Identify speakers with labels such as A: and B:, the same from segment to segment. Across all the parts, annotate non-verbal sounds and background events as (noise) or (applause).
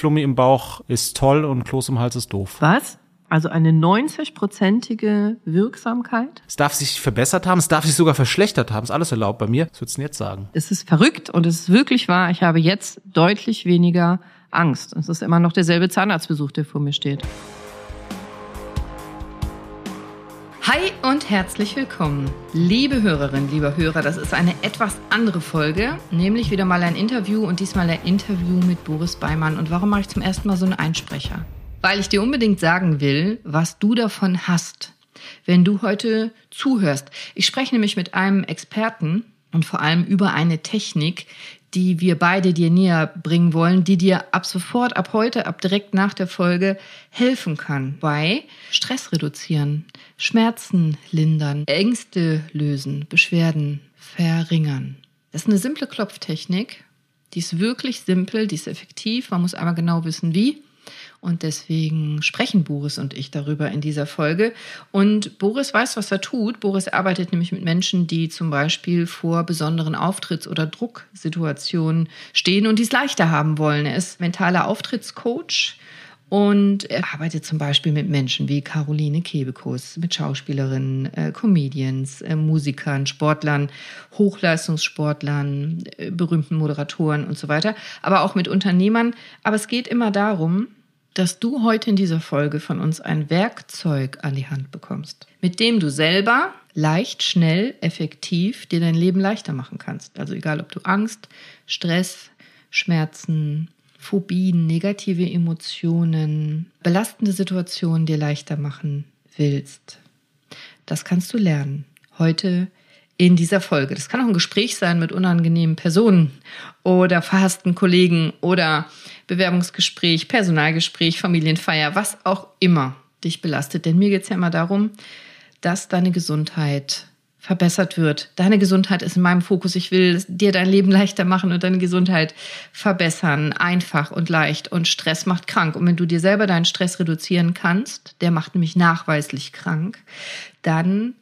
A: Flummi im Bauch ist toll und Kloß im Hals ist doof.
B: Was? Also eine 90-prozentige Wirksamkeit?
A: Es darf sich verbessert haben, es darf sich sogar verschlechtert haben, ist alles erlaubt bei mir. Was würdest du denn jetzt sagen?
B: Es ist verrückt und es ist wirklich wahr. Ich habe jetzt deutlich weniger Angst. Es ist immer noch derselbe Zahnarztbesuch, der vor mir steht. Hi und herzlich willkommen. Liebe Hörerinnen, lieber Hörer, das ist eine etwas andere Folge, nämlich wieder mal ein Interview und diesmal ein Interview mit Boris Beimann. Und warum mache ich zum ersten Mal so einen Einsprecher? Weil ich dir unbedingt sagen will, was du davon hast, wenn du heute zuhörst. Ich spreche nämlich mit einem Experten und vor allem über eine Technik, die wir beide dir näher bringen wollen, die dir ab sofort, ab heute, ab direkt nach der Folge helfen kann bei Stress reduzieren, Schmerzen lindern, Ängste lösen, Beschwerden verringern. Das ist eine simple Klopftechnik. Die ist wirklich simpel, die ist effektiv. Man muss aber genau wissen, wie. Und deswegen sprechen Boris und ich darüber in dieser Folge. Und Boris weiß, was er tut. Boris arbeitet nämlich mit Menschen, die zum Beispiel vor besonderen Auftritts- oder Drucksituationen stehen und dies leichter haben wollen. Er ist mentaler Auftrittscoach. Und er arbeitet zum Beispiel mit Menschen wie Caroline Kebekus, mit Schauspielerinnen, äh, Comedians, äh, Musikern, Sportlern, Hochleistungssportlern, äh, berühmten Moderatoren und so weiter, aber auch mit Unternehmern. Aber es geht immer darum, dass du heute in dieser Folge von uns ein Werkzeug an die Hand bekommst, mit dem du selber leicht, schnell, effektiv dir dein Leben leichter machen kannst. Also egal, ob du Angst, Stress, Schmerzen, Phobien, negative Emotionen, belastende Situationen dir leichter machen willst. Das kannst du lernen. Heute in dieser Folge. Das kann auch ein Gespräch sein mit unangenehmen Personen oder verhassten Kollegen oder Bewerbungsgespräch, Personalgespräch, Familienfeier, was auch immer dich belastet. Denn mir geht es ja immer darum, dass deine Gesundheit verbessert wird. Deine Gesundheit ist in meinem Fokus. Ich will dir dein Leben leichter machen und deine Gesundheit verbessern. Einfach und leicht. Und Stress macht krank. Und wenn du dir selber deinen Stress reduzieren kannst, der macht nämlich nachweislich krank, dann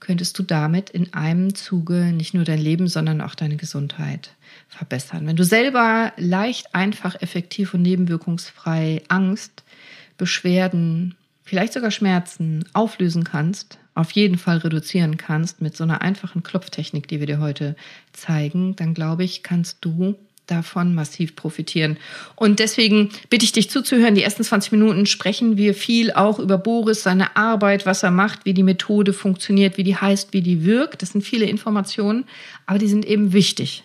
B: könntest du damit in einem Zuge nicht nur dein Leben, sondern auch deine Gesundheit verbessern. Wenn du selber leicht, einfach, effektiv und nebenwirkungsfrei Angst, Beschwerden, vielleicht sogar Schmerzen auflösen kannst, auf jeden Fall reduzieren kannst mit so einer einfachen Klopftechnik, die wir dir heute zeigen, dann glaube ich, kannst du davon massiv profitieren. Und deswegen bitte ich dich zuzuhören. Die ersten 20 Minuten sprechen wir viel auch über Boris, seine Arbeit, was er macht, wie die Methode funktioniert, wie die heißt, wie die wirkt. Das sind viele Informationen, aber die sind eben wichtig,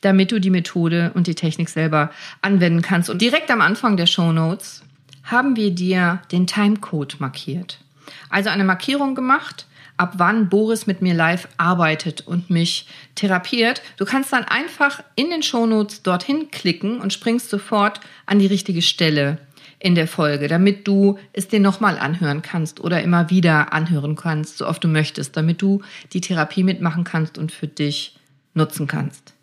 B: damit du die Methode und die Technik selber anwenden kannst. Und direkt am Anfang der Show Notes haben wir dir den Timecode markiert. Also eine Markierung gemacht, ab wann Boris mit mir live arbeitet und mich therapiert. Du kannst dann einfach in den Shownotes dorthin klicken und springst sofort an die richtige Stelle in der Folge, damit du es dir nochmal anhören kannst oder immer wieder anhören kannst, so oft du möchtest, damit du die Therapie mitmachen kannst und für dich nutzen kannst.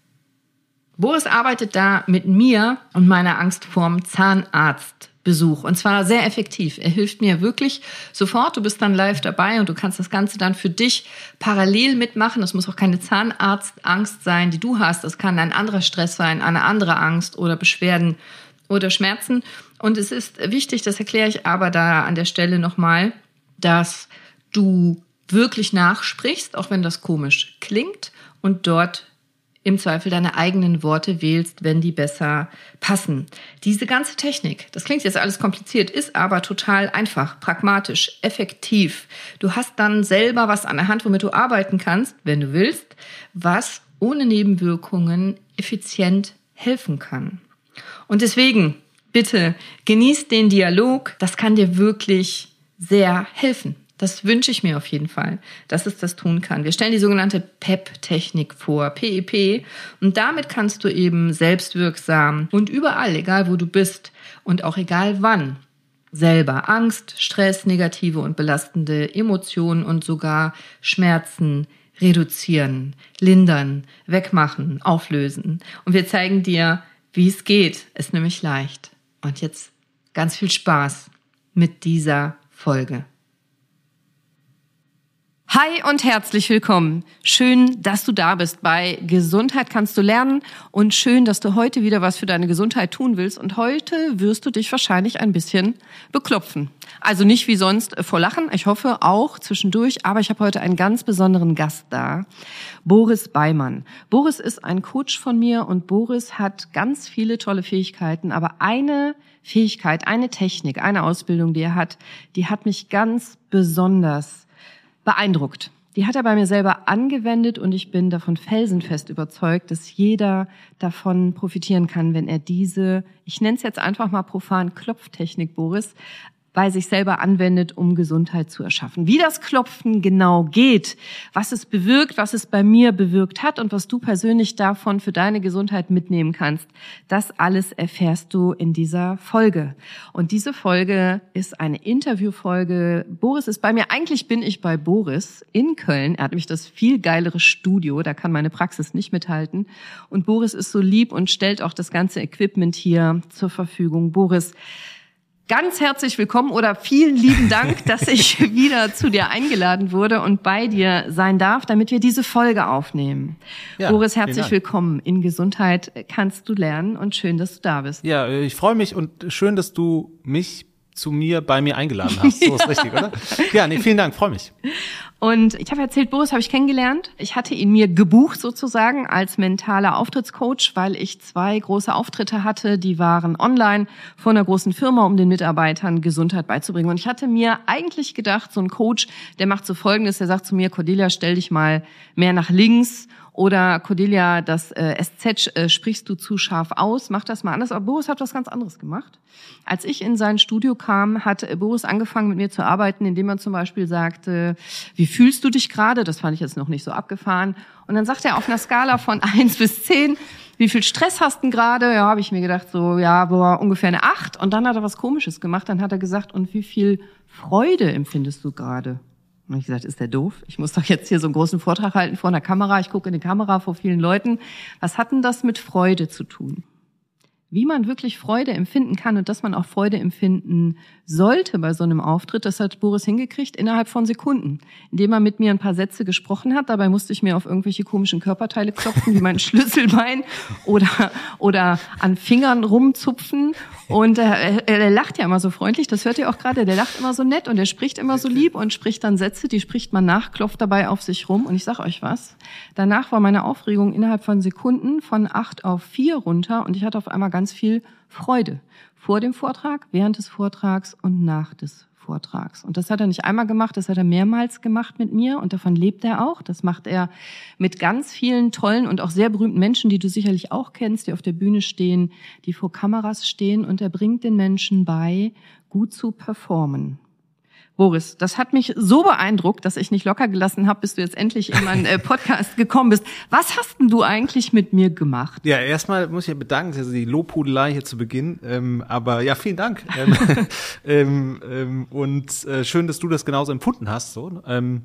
B: Boris arbeitet da mit mir und meiner Angst vorm Zahnarzt Besuch. Und zwar sehr effektiv. Er hilft mir wirklich sofort. Du bist dann live dabei und du kannst das Ganze dann für dich parallel mitmachen. Das muss auch keine Zahnarztangst sein, die du hast. Das kann ein anderer Stress sein, eine andere Angst oder Beschwerden oder Schmerzen. Und es ist wichtig, das erkläre ich aber da an der Stelle nochmal, dass du wirklich nachsprichst, auch wenn das komisch klingt und dort im Zweifel deine eigenen Worte wählst, wenn die besser passen. Diese ganze Technik, das klingt jetzt alles kompliziert, ist aber total einfach, pragmatisch, effektiv. Du hast dann selber was an der Hand, womit du arbeiten kannst, wenn du willst, was ohne Nebenwirkungen effizient helfen kann. Und deswegen, bitte, genieß den Dialog, das kann dir wirklich sehr helfen. Das wünsche ich mir auf jeden Fall, dass es das tun kann. Wir stellen die sogenannte PEP-Technik vor, PEP. E und damit kannst du eben selbstwirksam und überall, egal wo du bist und auch egal wann, selber Angst, Stress, negative und belastende Emotionen und sogar Schmerzen reduzieren, lindern, wegmachen, auflösen. Und wir zeigen dir, wie es geht. Ist nämlich leicht. Und jetzt ganz viel Spaß mit dieser Folge.
C: Hi und herzlich willkommen. Schön, dass du da bist bei Gesundheit kannst du lernen und schön, dass du heute wieder was für deine Gesundheit tun willst und heute wirst du dich wahrscheinlich ein bisschen beklopfen. Also nicht wie sonst vor Lachen, ich hoffe auch zwischendurch, aber ich habe heute einen ganz besonderen Gast da, Boris Beimann. Boris ist ein Coach von mir und Boris hat ganz viele tolle Fähigkeiten, aber eine Fähigkeit, eine Technik, eine Ausbildung, die er hat, die hat mich ganz besonders beeindruckt. Die hat er bei mir selber angewendet und ich bin davon felsenfest überzeugt, dass jeder davon profitieren kann, wenn er diese, ich nenne es jetzt einfach mal profan Klopftechnik, Boris, bei sich selber anwendet, um Gesundheit zu erschaffen. Wie das Klopfen genau geht, was es bewirkt, was es bei mir bewirkt hat und was du persönlich davon für deine Gesundheit mitnehmen kannst, das alles erfährst du in dieser Folge. Und diese Folge ist eine Interviewfolge. Boris ist bei mir. Eigentlich bin ich bei Boris in Köln. Er hat nämlich das viel geilere Studio. Da kann meine Praxis nicht mithalten. Und Boris ist so lieb und stellt auch das ganze Equipment hier zur Verfügung. Boris, ganz herzlich willkommen oder vielen lieben Dank, (laughs) dass ich wieder zu dir eingeladen wurde und bei dir sein darf, damit wir diese Folge aufnehmen. Ja, Boris, herzlich willkommen. In Gesundheit kannst du lernen und schön, dass du da bist.
A: Ja, ich freue mich und schön, dass du mich zu mir bei mir eingeladen (laughs) hast. So ist richtig, oder? Ja, nee, vielen Dank, freue mich.
C: Und ich habe erzählt, Boris habe ich kennengelernt. Ich hatte ihn mir gebucht sozusagen als mentaler Auftrittscoach, weil ich zwei große Auftritte hatte, die waren online von einer großen Firma, um den Mitarbeitern Gesundheit beizubringen. Und ich hatte mir eigentlich gedacht, so ein Coach, der macht so Folgendes, der sagt zu mir, Cordelia, stell dich mal mehr nach links oder Cordelia, das äh, SZ äh, sprichst du zu scharf aus, mach das mal anders. Aber Boris hat was ganz anderes gemacht. Als ich in sein Studio kam, hat äh, Boris angefangen mit mir zu arbeiten, indem er zum Beispiel sagte, wie fühlst du dich gerade? Das fand ich jetzt noch nicht so abgefahren. Und dann sagt er auf einer Skala von (laughs) eins bis zehn, wie viel Stress hast du gerade? Ja, habe ich mir gedacht, so, ja, boah, ungefähr eine acht. Und dann hat er was Komisches gemacht. Dann hat er gesagt, und wie viel Freude empfindest du gerade? Und ich gesagt, ist der doof? Ich muss doch jetzt hier so einen großen Vortrag halten vor einer Kamera. Ich gucke in die Kamera vor vielen Leuten. Was hat denn das mit Freude zu tun? Wie man wirklich Freude empfinden kann und dass man auch Freude empfinden sollte bei so einem Auftritt, das hat Boris hingekriegt innerhalb von Sekunden, indem er mit mir ein paar Sätze gesprochen hat. Dabei musste ich mir auf irgendwelche komischen Körperteile klopfen, wie mein (laughs) Schlüsselbein oder, oder an Fingern rumzupfen. Und er, er lacht ja immer so freundlich, das hört ihr auch gerade, der lacht immer so nett und er spricht immer so lieb und spricht dann Sätze, die spricht man nach, klopft dabei auf sich rum. Und ich sag euch was, danach war meine Aufregung innerhalb von Sekunden von acht auf vier runter und ich hatte auf einmal ganz viel Freude. Vor dem Vortrag, während des Vortrags und nach des Vortrags. Und das hat er nicht einmal gemacht, das hat er mehrmals gemacht mit mir und davon lebt er auch. Das macht er mit ganz vielen tollen und auch sehr berühmten Menschen, die du sicherlich auch kennst, die auf der Bühne stehen, die vor Kameras stehen und er bringt den Menschen bei, gut zu performen. Boris, das hat mich so beeindruckt, dass ich nicht locker gelassen habe, bis du jetzt endlich in meinen äh, Podcast gekommen bist. Was hast denn du eigentlich mit mir gemacht?
A: Ja, erstmal muss ich ja bedanken, also die Lobhudelei hier zu Beginn. Ähm, aber ja, vielen Dank. (laughs) ähm, ähm, ähm, und äh, schön, dass du das genauso empfunden hast. So. Ähm,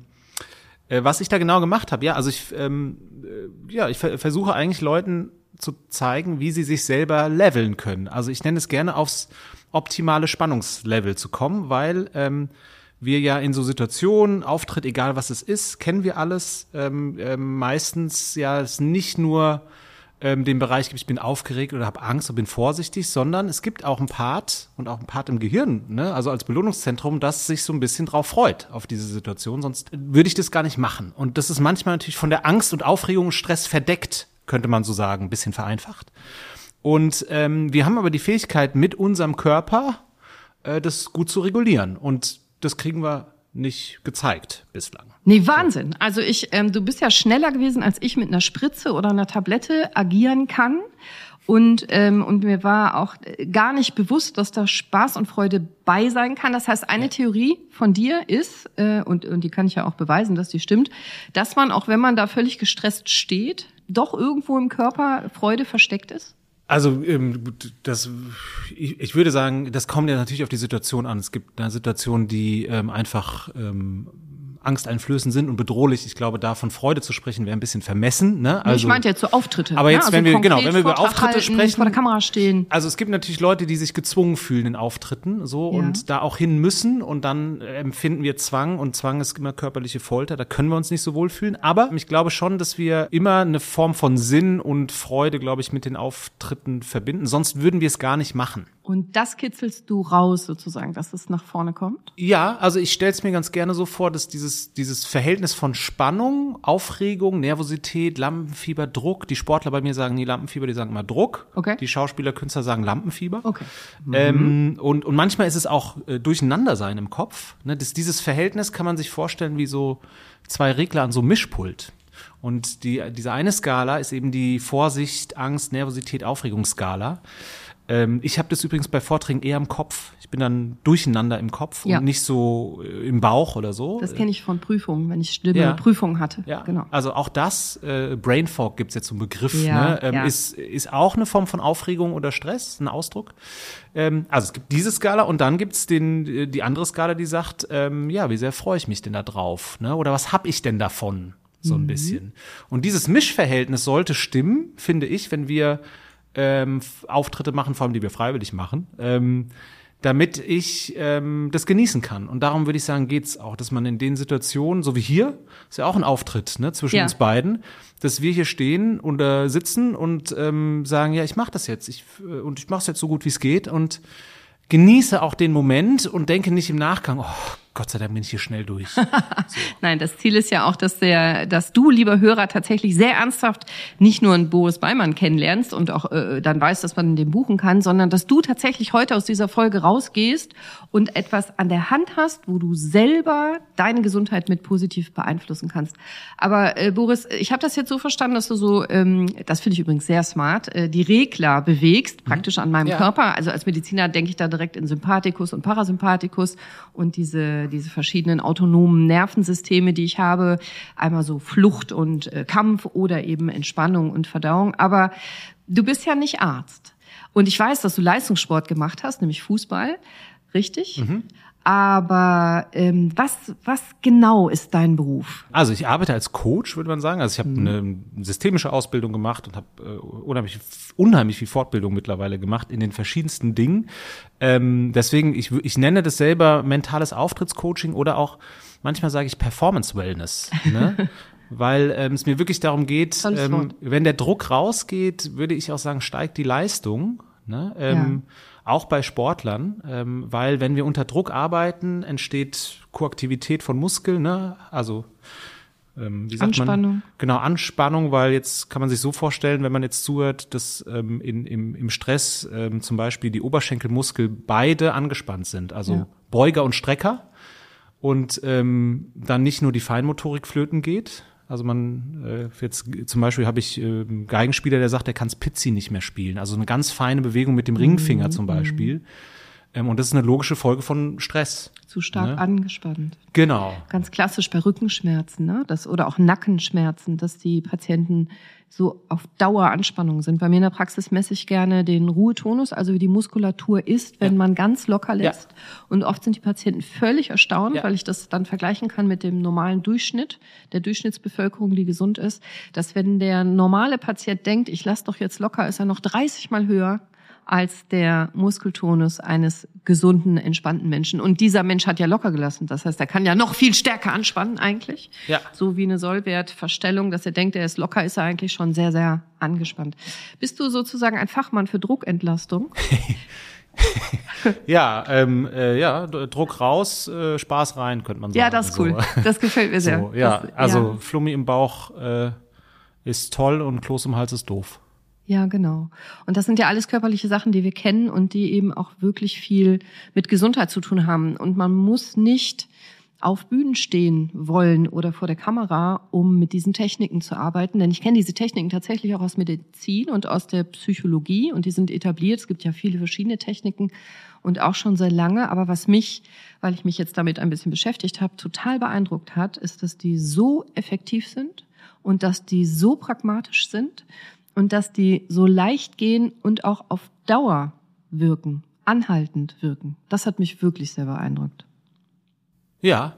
A: äh, was ich da genau gemacht habe, ja, also ich, ähm, äh, ja, ich ver versuche eigentlich Leuten zu zeigen, wie sie sich selber leveln können. Also ich nenne es gerne aufs optimale Spannungslevel zu kommen, weil ähm, wir ja in so Situationen, Auftritt, egal was es ist, kennen wir alles, ähm, ähm, meistens ja es nicht nur ähm, den Bereich gibt, ich bin aufgeregt oder habe Angst oder bin vorsichtig, sondern es gibt auch ein Part und auch ein Part im Gehirn, ne, also als Belohnungszentrum, das sich so ein bisschen drauf freut auf diese Situation, sonst würde ich das gar nicht machen. Und das ist manchmal natürlich von der Angst und Aufregung und Stress verdeckt, könnte man so sagen, ein bisschen vereinfacht. Und ähm, wir haben aber die Fähigkeit, mit unserem Körper äh, das gut zu regulieren. Und das kriegen wir nicht gezeigt bislang.
C: Nee, Wahnsinn. Also ich, ähm, du bist ja schneller gewesen, als ich mit einer Spritze oder einer Tablette agieren kann. Und, ähm, und mir war auch gar nicht bewusst, dass da Spaß und Freude bei sein kann. Das heißt, eine. Theorie von dir ist, äh, und, und die kann ich ja auch beweisen, dass die stimmt, dass man, auch wenn man da völlig gestresst steht, doch irgendwo im Körper Freude versteckt ist?
A: Also ähm, das, ich, ich würde sagen, das kommt ja natürlich auf die Situation an. Es gibt eine Situation, die ähm, einfach ähm, angsteinflößend sind und bedrohlich. Ich glaube, da von Freude zu sprechen wäre ein bisschen vermessen. Ne?
C: Also, ich meinte jetzt so Auftritte.
A: Aber jetzt,
C: ne? also
A: wenn wir genau, wenn wir über Auftritte
C: halten,
A: sprechen,
C: vor der Kamera stehen.
A: Also es gibt natürlich Leute, die sich gezwungen fühlen in Auftritten, so
C: Ja.
A: und da auch hin müssen und dann äh, empfinden wir Zwang und Zwang ist immer körperliche Folter. Da können wir uns nicht so wohl fühlen. Aber ich glaube schon, dass wir immer eine Form von Sinn und Freude, glaube ich, mit den Auftritten verbinden. Sonst würden wir es gar nicht machen.
C: Und das kitzelst du raus sozusagen, dass es nach vorne kommt?
A: Ja, also ich stelle es mir ganz gerne so vor, dass dieses, dieses Verhältnis von Spannung, Aufregung, Nervosität, Lampenfieber, Druck, die Sportler bei mir sagen nie Lampenfieber, die sagen immer Druck.
C: Okay.
A: Die Schauspieler, Künstler sagen Lampenfieber.
C: Okay.
A: Ähm, und, und manchmal ist es auch äh, Durcheinandersein im Kopf. Ne? Das, dieses Verhältnis kann man sich vorstellen wie so zwei Regler an so einem Mischpult. Und die, diese eine Skala ist eben die Vorsicht, Angst, Nervosität, Aufregungsskala. Ähm, ich habe das übrigens bei Vorträgen eher im Kopf. Ich bin dann durcheinander im Kopf
C: Ja.
A: und nicht so äh, im Bauch oder so.
C: Das kenne ich von Prüfungen, wenn ich schlimme
A: Ja.
C: Prüfungen hatte.
A: Ja,
C: genau.
A: also auch das, äh, Brain Fog gibt's jetzt so einen Begriff,
C: Ja,
A: ne? ähm,
C: ja.
A: ist, ist auch eine Form von Aufregung oder Stress, ein Ausdruck. Ähm, also es gibt diese Skala und dann gibt's den, äh, die andere Skala, die sagt, ähm, ja, wie sehr freue ich mich denn da drauf? Ne? Oder was hab ich denn davon? So
C: Mhm.
A: ein bisschen. Und dieses Mischverhältnis sollte stimmen, finde ich, wenn wir ähm, Auftritte machen, vor allem die wir freiwillig machen. Ähm, damit ich ähm, das genießen kann. Und darum würde ich sagen, geht's auch, dass man in den Situationen, so wie hier, ist ja auch ein Auftritt ne, zwischen
C: Ja.
A: uns beiden, dass wir hier stehen und äh, sitzen und ähm, sagen, ja, ich mache das jetzt, ich, äh, und ich mache es jetzt so gut wie es geht und genieße auch den Moment und denke nicht im Nachgang, oh Gott sei Dank bin ich hier schnell durch. (laughs)
C: Nein, das Ziel ist ja auch, dass der, dass du, lieber Hörer, tatsächlich sehr ernsthaft nicht nur einen Boris Beimann kennenlernst und auch äh, dann weißt, dass man den buchen kann, sondern dass du tatsächlich heute aus dieser Folge rausgehst und etwas an der Hand hast, wo du selber deine Gesundheit mit positiv beeinflussen kannst. Aber äh, Boris, ich habe das jetzt so verstanden, dass du so, ähm, das finde ich übrigens sehr smart, äh, die Regler bewegst, praktisch an meinem
A: Ja.
C: Körper. Also als Mediziner denke ich da direkt in Sympathikus und Parasympathikus und diese, diese verschiedenen autonomen Nervensysteme, die ich habe. Einmal so Flucht und äh, Kampf oder eben Entspannung und Verdauung. Aber du bist ja nicht Arzt. Und ich weiß, dass du Leistungssport gemacht hast, nämlich Fußball. Richtig? Aber ähm, was, was genau ist dein Beruf?
A: Also ich arbeite als Coach, würde man sagen. Also ich
C: Mhm.
A: habe eine systemische Ausbildung gemacht und habe äh, unheimlich, unheimlich viel Fortbildung mittlerweile gemacht in den verschiedensten Dingen. Ähm, deswegen, ich, ich nenne das selber mentales Auftrittscoaching oder auch manchmal sage ich Performance Wellness. Ne? (laughs) Weil ähm, es mir wirklich darum geht, ähm, wenn der Druck rausgeht, würde ich auch sagen, steigt die Leistung. Ne? Ähm, Auch bei Sportlern, ähm, weil wenn wir unter Druck arbeiten, entsteht Koaktivität von Muskeln, ne? also ähm, wie sagt
C: Anspannung.
A: Man? Genau, Anspannung, weil jetzt kann man sich so vorstellen, wenn man jetzt zuhört, dass ähm, in, im, im Stress ähm, zum Beispiel die Oberschenkelmuskel beide angespannt sind, also
C: Ja.
A: Beuger und Strecker und ähm, dann nicht nur die Feinmotorik flöten geht. Also man äh, jetzt zum Beispiel habe ich äh, einen Geigenspieler, der sagt, der kann Spitzi nicht mehr spielen. Also eine ganz feine Bewegung mit dem Ringfinger zum Beispiel. Ähm, und das ist eine logische Folge von Stress.
C: Zu stark
A: Ne?
C: angespannt.
A: Genau.
C: Ganz klassisch bei Rückenschmerzen, ne? Das, oder auch Nackenschmerzen, dass die Patienten so auf Daueranspannung sind. Bei mir in der Praxis messe ich gerne den Ruhetonus, also wie die Muskulatur ist, wenn
A: Ja.
C: man ganz locker
A: Ja.
C: lässt. Und oft sind die Patienten völlig erstaunt,
A: Ja.
C: weil ich das dann vergleichen kann mit dem normalen Durchschnitt der Durchschnittsbevölkerung, die gesund ist, dass wenn der normale Patient denkt, ich lasse doch jetzt locker, ist er noch 30 mal höher als der Muskeltonus eines gesunden, entspannten Menschen. Und dieser Mensch hat ja locker gelassen. Das heißt, er kann ja noch viel stärker anspannen eigentlich.
A: Ja.
C: So wie eine Sollwertverstellung, dass er denkt, er ist locker, ist er eigentlich schon sehr, sehr angespannt. Bist du sozusagen ein Fachmann für Druckentlastung? (laughs)
A: Ja, ähm, äh, ja, Druck raus, äh, Spaß rein, könnte man sagen.
C: Ja, das ist cool.
A: So.
C: Das gefällt mir (laughs) sehr.
A: So, ja,
C: Das-
A: also Flummi im Bauch äh, ist toll und Kloß im Hals ist doof.
C: Ja, genau. Und das sind ja alles körperliche Sachen, die wir kennen und die eben auch wirklich viel mit Gesundheit zu tun haben. Und man muss nicht auf Bühnen stehen wollen oder vor der Kamera, um mit diesen Techniken zu arbeiten. Denn ich kenne diese Techniken tatsächlich auch aus Medizin und aus der Psychologie und die sind etabliert. Es gibt ja viele verschiedene Techniken und auch schon sehr lange. Aber was mich, weil ich mich jetzt damit ein bisschen beschäftigt habe, total beeindruckt hat, ist, dass die so effektiv sind und dass die so pragmatisch sind und dass die so leicht gehen und auch auf Dauer wirken, anhaltend wirken. Das hat mich wirklich sehr beeindruckt.
A: Ja,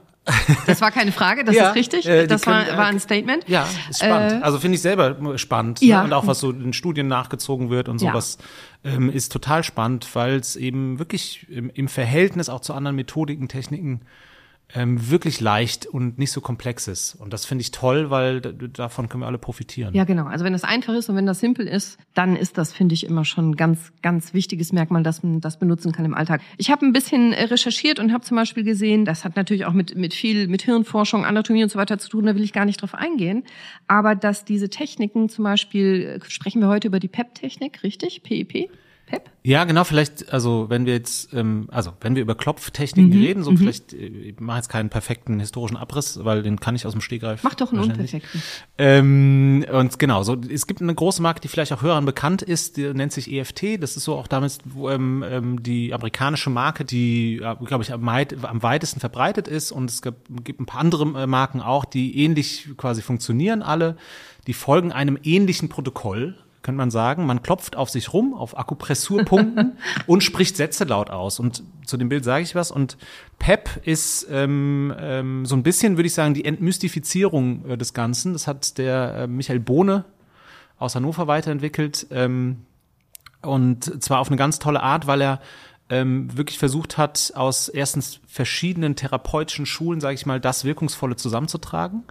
C: Das war keine Frage, das (laughs)
A: Ja,
C: ist richtig.
A: äh,
C: das war,
A: können, äh,
C: war ein Statement.
A: Ja, ist spannend.
C: Äh,
A: also finde ich selber spannend.
C: ja.
A: Ne? Und auch was so in Studien nachgezogen wird und
C: Ja.
A: sowas ähm, ist total spannend, weil es eben wirklich im, im Verhältnis auch zu anderen Methodiken, Techniken ähm, wirklich leicht und nicht so komplex ist. Und das finde ich toll, weil da, davon können wir alle profitieren.
C: Ja, genau. Also wenn das einfach ist und wenn das simpel ist, dann ist das, finde ich, immer schon ein ganz, ganz wichtiges Merkmal, dass man das benutzen kann im Alltag. Ich habe ein bisschen äh, recherchiert und habe zum Beispiel gesehen, das hat natürlich auch mit, mit viel, mit Hirnforschung, Anatomie und so weiter zu tun, da will ich gar nicht drauf eingehen. Aber dass diese Techniken zum Beispiel, äh, sprechen wir heute über die PEP-Technik, richtig? PEP? PEP?
A: Ja, genau, vielleicht, also wenn wir jetzt, ähm, also wenn wir über Klopftechniken
C: Mhm,
A: reden, so vielleicht, äh, ich mache jetzt keinen perfekten historischen Abriss, weil den kann ich aus dem Stegreif.
C: Mach doch einen unperfekten.
A: Ähm, und genau, so es gibt eine große Marke, die vielleicht auch Hörern bekannt ist, die nennt sich EFT. Das ist so auch damals ähm, ähm, die amerikanische Marke, die, äh, glaube ich, am, am weitesten verbreitet ist. Und es gibt, gibt ein paar andere äh, Marken auch, die ähnlich quasi funktionieren alle. Die folgen einem ähnlichen Protokoll könnte man sagen. Man klopft auf sich rum, auf Akupressurpunkten (laughs) und spricht Sätze laut aus. Und zu dem Bild sage ich was. Und PEP ist ähm, ähm, so ein bisschen, würde ich sagen, die Entmystifizierung äh, des Ganzen. Das hat der äh, Michael Bohne aus Hannover weiterentwickelt. Ähm, und zwar auf eine ganz tolle Art, weil er ähm, wirklich versucht hat, aus erstens verschiedenen therapeutischen Schulen, sage ich mal, das Wirkungsvolle zusammenzutragen.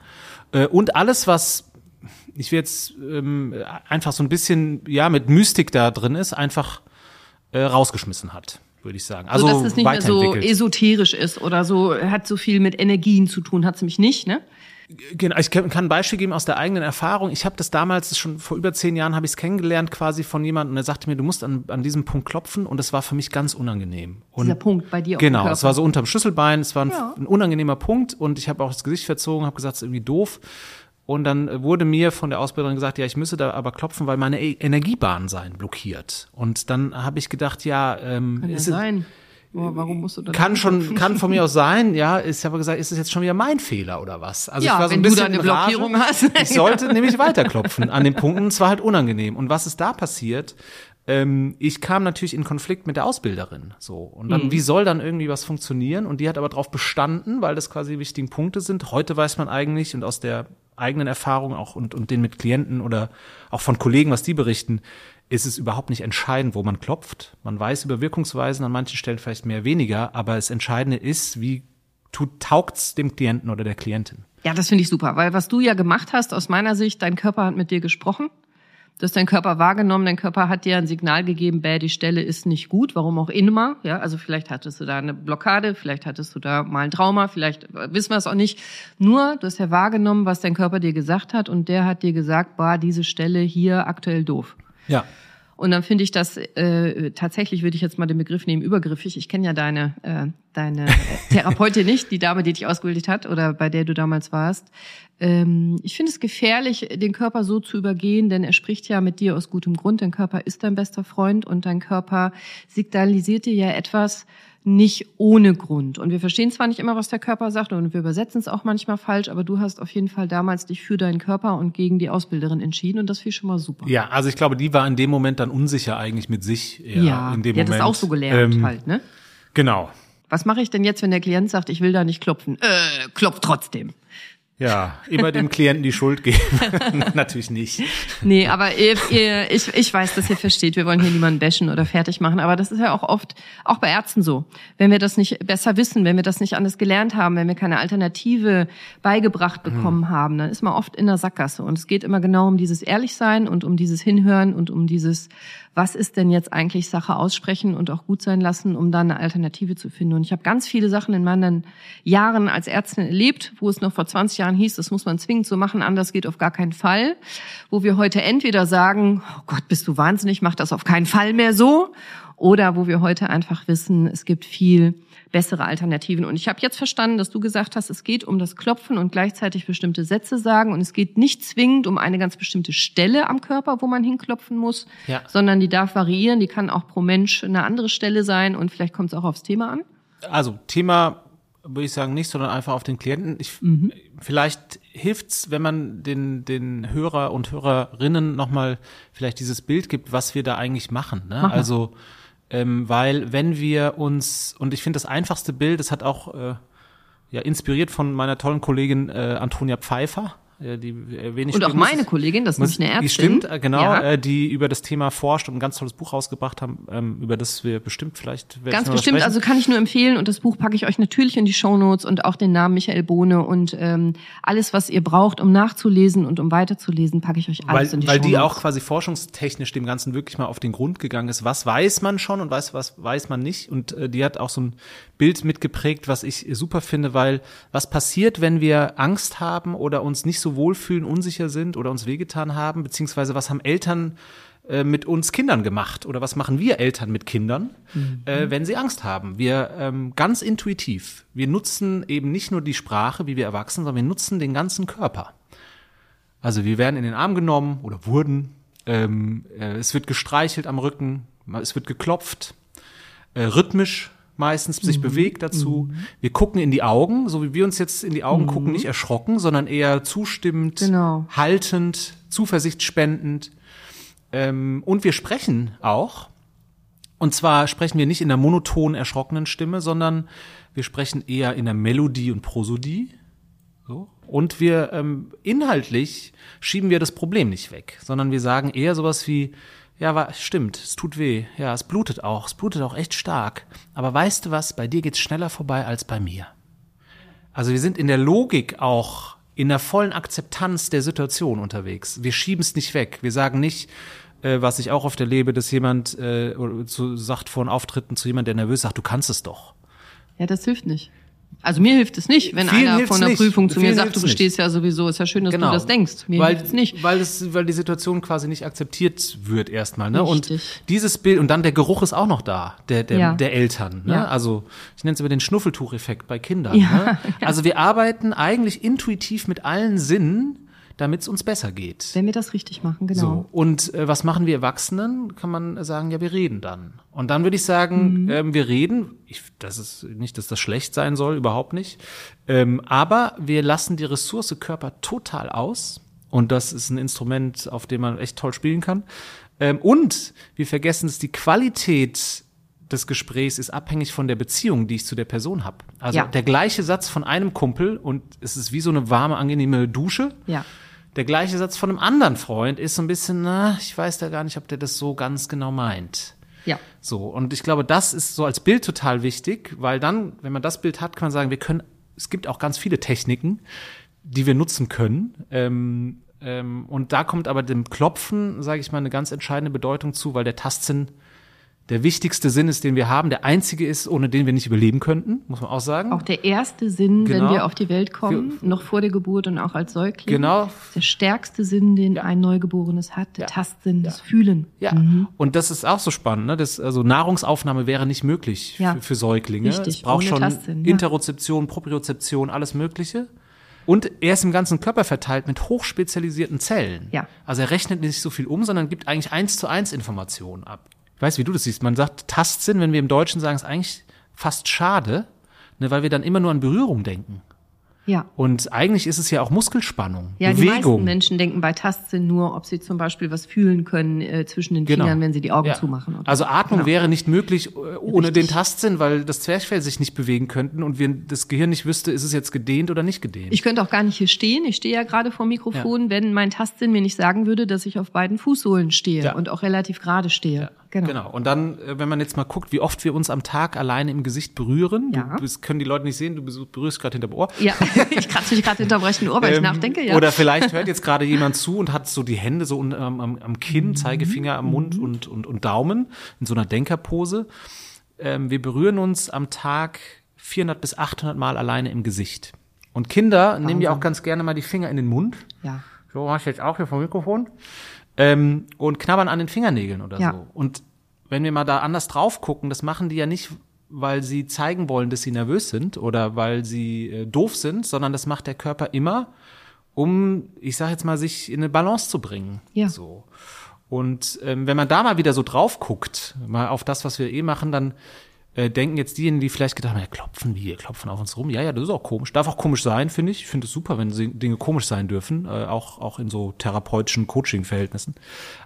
A: Äh, und alles, was ich will jetzt ähm, einfach so ein bisschen ja mit Mystik da drin ist, einfach äh, rausgeschmissen hat, würde ich sagen. Also
C: so, dass es nicht mehr so esoterisch ist oder so, hat so viel mit Energien zu tun, hat es nämlich nicht, ne?
A: Genau, ich kann ein Beispiel geben aus der eigenen Erfahrung. Ich habe das damals schon vor über zehn Jahren habe ich es kennengelernt quasi von jemandem und er sagte mir, du musst an, an diesem Punkt klopfen und es war für mich ganz unangenehm. Und
C: Dieser Punkt bei dir
A: Genau, es war so unterm Schlüsselbein, es war ein,
C: Ja.
A: ein unangenehmer Punkt und ich habe auch das Gesicht verzogen, habe gesagt, es ist irgendwie doof. Und dann wurde mir von der Ausbilderin gesagt, ja, ich müsse da aber klopfen, weil meine E- Energiebahnen seien blockiert. Und dann habe ich gedacht, ja, ähm,
C: Kann ja sein. Boah, warum musst du da
A: kann schon, kann von mir (laughs) aus sein, ja. Ich habe gesagt, ist es jetzt schon wieder mein Fehler oder was? Also
C: Ja,
A: ich war so
C: wenn
A: ein
C: du
A: bisschen
C: da eine. Blockierung hast. (laughs)
A: Ich sollte nämlich weiterklopfen an den Punkten. Es war halt unangenehm. Und was ist da passiert? Ähm, ich kam natürlich in Konflikt mit der Ausbilderin. So. Und
C: Mhm.
A: dann, wie soll dann irgendwie was funktionieren? Und die hat aber darauf bestanden, weil das quasi die wichtigen Punkte sind. Heute weiß man eigentlich und aus der eigenen Erfahrung auch und, und den mit Klienten oder auch von Kollegen, was die berichten, ist es überhaupt nicht entscheidend, wo man klopft. Man weiß über Wirkungsweisen an manchen Stellen vielleicht mehr, weniger, aber das Entscheidende ist, wie tut, taugt's dem Klienten oder der Klientin.
C: Ja, das finde ich super, weil was du ja gemacht hast, aus meiner Sicht, dein Körper hat mit dir gesprochen. Du hast deinen Körper wahrgenommen, dein Körper hat dir ein Signal gegeben, bäh, die Stelle ist nicht gut, warum auch immer. Ja, also vielleicht hattest du da eine Blockade, vielleicht hattest du da mal ein Trauma, vielleicht wissen wir es auch nicht. Nur, du hast ja wahrgenommen, was dein Körper dir gesagt hat und der hat dir gesagt, boah, diese Stelle hier aktuell doof.
A: Ja.
C: Und dann finde ich das äh, tatsächlich, würde ich jetzt mal den Begriff nehmen, übergriffig. Ich kenne ja deine, äh, deine (laughs) Therapeutin nicht, die Dame, die dich ausgebildet hat oder bei der du damals warst. Ähm, ich finde es gefährlich, den Körper so zu übergehen, denn er spricht ja mit dir aus gutem Grund. Dein Körper ist dein bester Freund und dein Körper signalisiert dir ja etwas, nicht ohne Grund. Und wir verstehen zwar nicht immer, was der Körper sagt und wir übersetzen es auch manchmal falsch, aber du hast auf jeden Fall damals dich für deinen Körper und gegen die Ausbilderin entschieden und das ich schon mal super.
A: Ja, also ich glaube, die war in dem Moment dann unsicher eigentlich mit sich. eher
C: Ja,
A: in dem
C: die hat
A: Moment.
C: das auch so gelernt
A: Ähm,
C: halt, ne?
A: Genau.
C: Was mache ich denn jetzt, wenn der Klient sagt, ich will da nicht klopfen? Äh, klopf trotzdem.
A: Ja, immer dem Klienten die Schuld geben. (laughs) Natürlich nicht.
C: Nee, aber ihr, ihr, ich, ich weiß, dass ihr versteht, wir wollen hier niemanden bashen oder fertig machen, aber das ist ja auch oft, auch bei Ärzten so. Wenn wir das nicht besser wissen, wenn wir das nicht anders gelernt haben, wenn wir keine Alternative beigebracht bekommen haben, dann ist man oft in der Sackgasse. Und es geht immer genau um dieses Ehrlichsein und um dieses Hinhören und um dieses, was ist denn jetzt eigentlich Sache aussprechen und auch gut sein lassen, um da eine Alternative zu finden. Und ich habe ganz viele Sachen in meinen Jahren als Ärztin erlebt, wo es noch vor 20 Jahren hieß, das muss man zwingend so machen, anders geht auf gar keinen Fall. Wo wir heute entweder sagen, oh Gott, bist du wahnsinnig, mach das auf keinen Fall mehr so. Oder wo wir heute einfach wissen, es gibt viel bessere Alternativen. Und ich habe jetzt verstanden, dass du gesagt hast, es geht um das Klopfen und gleichzeitig bestimmte Sätze sagen. Und es geht nicht zwingend um eine ganz bestimmte Stelle am Körper, wo man hinklopfen muss,
A: Ja.
C: sondern die darf variieren. Die kann auch pro Mensch eine andere Stelle sein. Und vielleicht kommt es auch aufs Thema an.
A: Also Thema würde ich sagen nicht, sondern einfach auf den Klienten. Ich,
C: Mhm.
A: Vielleicht hilft's, wenn man den den Hörer und Hörerinnen nochmal vielleicht dieses Bild gibt, was wir da eigentlich machen. Ne?
C: Mach mal.
A: Also ähm, weil wenn wir uns und ich finde das einfachste Bild, das hat auch äh, ja, inspiriert von meiner tollen Kollegin äh, Antonia Pfeiffer. Äh, Die erwähne ich
B: Und auch meine Kollegin, das ist
A: muss-
B: nämlich eine
A: Die
B: Ärztin.
A: stimmt, äh, genau,
B: Ja.
A: äh, die über das Thema forscht und ein ganz tolles Buch rausgebracht haben, ähm, über das wir bestimmt vielleicht werden
B: Ganz bestimmt, also kann ich nur empfehlen und das Buch packe ich euch natürlich in die Shownotes und auch den Namen Michael Bohne und ähm, alles, was ihr braucht, um nachzulesen und um weiterzulesen, packe ich euch alles
A: weil,
B: in die
A: weil die auch quasi forschungstechnisch dem Ganzen wirklich mal auf den Grund gegangen ist. Was weiß man schon und was, was weiß man nicht? Und äh, die hat auch so ein Bild mitgeprägt, was ich super finde, weil was passiert, wenn wir Angst haben oder uns nicht so wohlfühlen, unsicher sind oder uns wehgetan haben, beziehungsweise was haben Eltern äh, mit uns Kindern gemacht oder was machen wir Eltern mit Kindern, äh, wenn sie Angst haben. Wir ähm, ganz intuitiv, wir nutzen eben nicht nur die Sprache, wie wir erwachsen, sondern wir nutzen den ganzen Körper. Also wir werden in den Arm genommen oder wurden. Ähm, äh, es wird gestreichelt am Rücken, es wird geklopft, äh, rhythmisch meistens
B: Mhm.
A: sich bewegt dazu. Wir gucken in die Augen, so wie wir uns jetzt in die Augen gucken, nicht erschrocken, sondern eher zustimmend,
B: Mhm. Genau.
A: haltend, zuversichtspendend. Ähm, und wir sprechen auch. Und zwar sprechen wir nicht in der monoton erschrockenen Stimme, sondern wir sprechen eher in der Melodie und Prosodie. So. Und wir ähm, inhaltlich schieben wir das Problem nicht weg, sondern wir sagen eher sowas wie, ja, wa- stimmt, es tut weh, ja, es blutet auch, es blutet auch echt stark. Aber weißt du was, bei dir geht's schneller vorbei als bei mir. Also wir sind in der Logik auch in der vollen Akzeptanz der Situation unterwegs. Wir schieben es nicht weg. Wir sagen nicht, äh, was ich auch oft erlebe, dass jemand äh, zu, sagt vor Auftritten zu jemand, der nervös sagt, du kannst es doch.
B: Ja, das hilft nicht. Also mir hilft es nicht, wenn
A: Vielen
B: einer von der
A: nicht.
B: Prüfung zu mir
A: Vielen
B: sagt, du
A: hilft's nicht.
B: bestehst ja sowieso. Ist ja schön, dass
A: Genau.
B: du das denkst. Mir
A: weil,
B: hilft's nicht.
A: Weil, es, weil die Situation quasi nicht akzeptiert wird erstmal. Ne? Und
B: Richtig.
A: dieses Bild, und dann der Geruch ist auch noch da, der, der,
B: Ja.
A: der Eltern. Ne?
B: Ja.
A: Also ich nenne es immer den Schnuffeltucheffekt bei Kindern.
B: Ja,
A: Ne? (laughs) Also wir arbeiten eigentlich intuitiv mit allen Sinnen, damit es uns besser geht.
B: Wenn wir das richtig machen, genau.
A: So, und äh, was machen wir Erwachsenen? Kann man sagen, ja, wir reden dann. Und dann würde ich sagen,
B: Mhm.
A: ähm, wir reden, ich, das ist nicht, dass das schlecht sein soll, überhaupt nicht. Ähm, aber wir lassen die Ressource Körper total aus. Und das ist ein Instrument, auf dem man echt toll spielen kann. Ähm, und wir vergessen es, die Qualität des Gesprächs ist abhängig von der Beziehung, die ich zu der Person habe. Also
B: Ja.
A: der gleiche Satz von einem Kumpel und es ist wie so eine warme, angenehme Dusche.
B: Ja.
A: Der gleiche Satz von einem anderen Freund ist so ein bisschen, na, ich weiß da gar nicht, ob der das so ganz genau meint.
B: Ja.
A: So, und ich glaube, das ist so als Bild total wichtig, weil dann, wenn man das Bild hat, kann man sagen, wir können, es gibt auch ganz viele Techniken, die wir nutzen können. Ähm, ähm, und da kommt aber dem Klopfen, sage ich mal, eine ganz entscheidende Bedeutung zu, weil der Tastsinn der wichtigste Sinn ist, den wir haben, der einzige ist, ohne den wir nicht überleben könnten, muss man auch sagen.
B: Auch der erste Sinn,
A: Genau.
B: wenn wir auf die Welt kommen, noch vor der Geburt und auch als Säugling.
A: Genau.
B: Der stärkste Sinn, den ein Neugeborenes hat, der
A: Ja.
B: Tastsinn, das Fühlen.
A: Ja, und das ist auch so spannend. Ne? Das, also Nahrungsaufnahme wäre nicht möglich
B: Ja.
A: für, für Säuglinge.
B: Richtig,
A: es braucht
B: ohne
A: schon
B: Tastsinn, ja.
A: Interozeption, Propriozeption, alles Mögliche. Und er ist im ganzen Körper verteilt mit hochspezialisierten Zellen.
B: Ja.
A: Also er rechnet nicht so viel um, sondern gibt eigentlich eins zu eins Informationen ab. Ich weiß, wie du das siehst. Man sagt Tastsinn, wenn wir im Deutschen sagen, ist eigentlich fast schade, ne, weil wir dann immer nur an Berührung denken.
B: Ja.
A: Und eigentlich ist es ja auch Muskelspannung,
B: Ja, die meisten
A: Bewegung.
B: Menschen denken bei Tastsinn nur, ob sie zum Beispiel was fühlen können äh, zwischen den
A: Genau.
B: Fingern, wenn sie die Augen
A: Ja.
B: zumachen. Oder
A: Also Atmung
B: Genau.
A: wäre nicht möglich äh, ohne
B: Richtig.
A: den Tastsinn, weil das Zwerchfell sich nicht bewegen könnten und wir das Gehirn nicht wüsste, ist es jetzt gedehnt oder nicht gedehnt.
B: Ich könnte auch gar nicht hier stehen. Ich stehe ja gerade vor dem Mikrofon, wenn mein Tastsinn mir nicht sagen würde, dass ich auf beiden Fußsohlen stehe
A: Ja.
B: und auch relativ gerade stehe. Genau.
A: Genau. Und dann, äh, wenn man jetzt mal guckt, wie oft wir uns am Tag alleine im Gesicht berühren,
B: Ja.
A: du, das können die Leute nicht sehen, du berührst gerade hinterm Ohr.
B: Ja, (laughs) (laughs) ich kratze mich gerade hinterm rechten Ohr, weil ich
A: Ähm,
B: nachdenke. Ja.
A: Oder vielleicht hört (laughs) jetzt gerade jemand zu und hat so die Hände so am, am, am Kinn,
B: Mhm.
A: Zeigefinger am Mund und, und, und Daumen in so einer Denkerpose. Ähm, wir berühren uns am Tag 400 bis 800 Mal alleine im Gesicht. Und Kinder nehmen ja auch ganz gerne mal die Finger in den Mund.
B: ja.
A: So mach ich jetzt auch hier vom Mikrofon. Ähm, und knabbern an den Fingernägeln oder
B: Ja.
A: so. Und wenn wir mal da anders drauf gucken, das machen die ja nicht, weil sie zeigen wollen, dass sie nervös sind oder weil sie äh, doof sind, sondern das macht der Körper immer, um, ich sag jetzt mal, sich in eine Balance zu bringen.
B: Ja.
A: So. Und ähm, wenn man da mal wieder so drauf guckt, mal auf das, was wir eh machen, dann äh, denken jetzt diejenigen, die vielleicht gedacht haben, ja, klopfen wir, klopfen auf uns rum. Ja, ja, das ist auch komisch. Darf auch komisch sein, finde ich. Ich finde es super, wenn Dinge komisch sein dürfen, äh, auch, auch in so therapeutischen Coaching-Verhältnissen.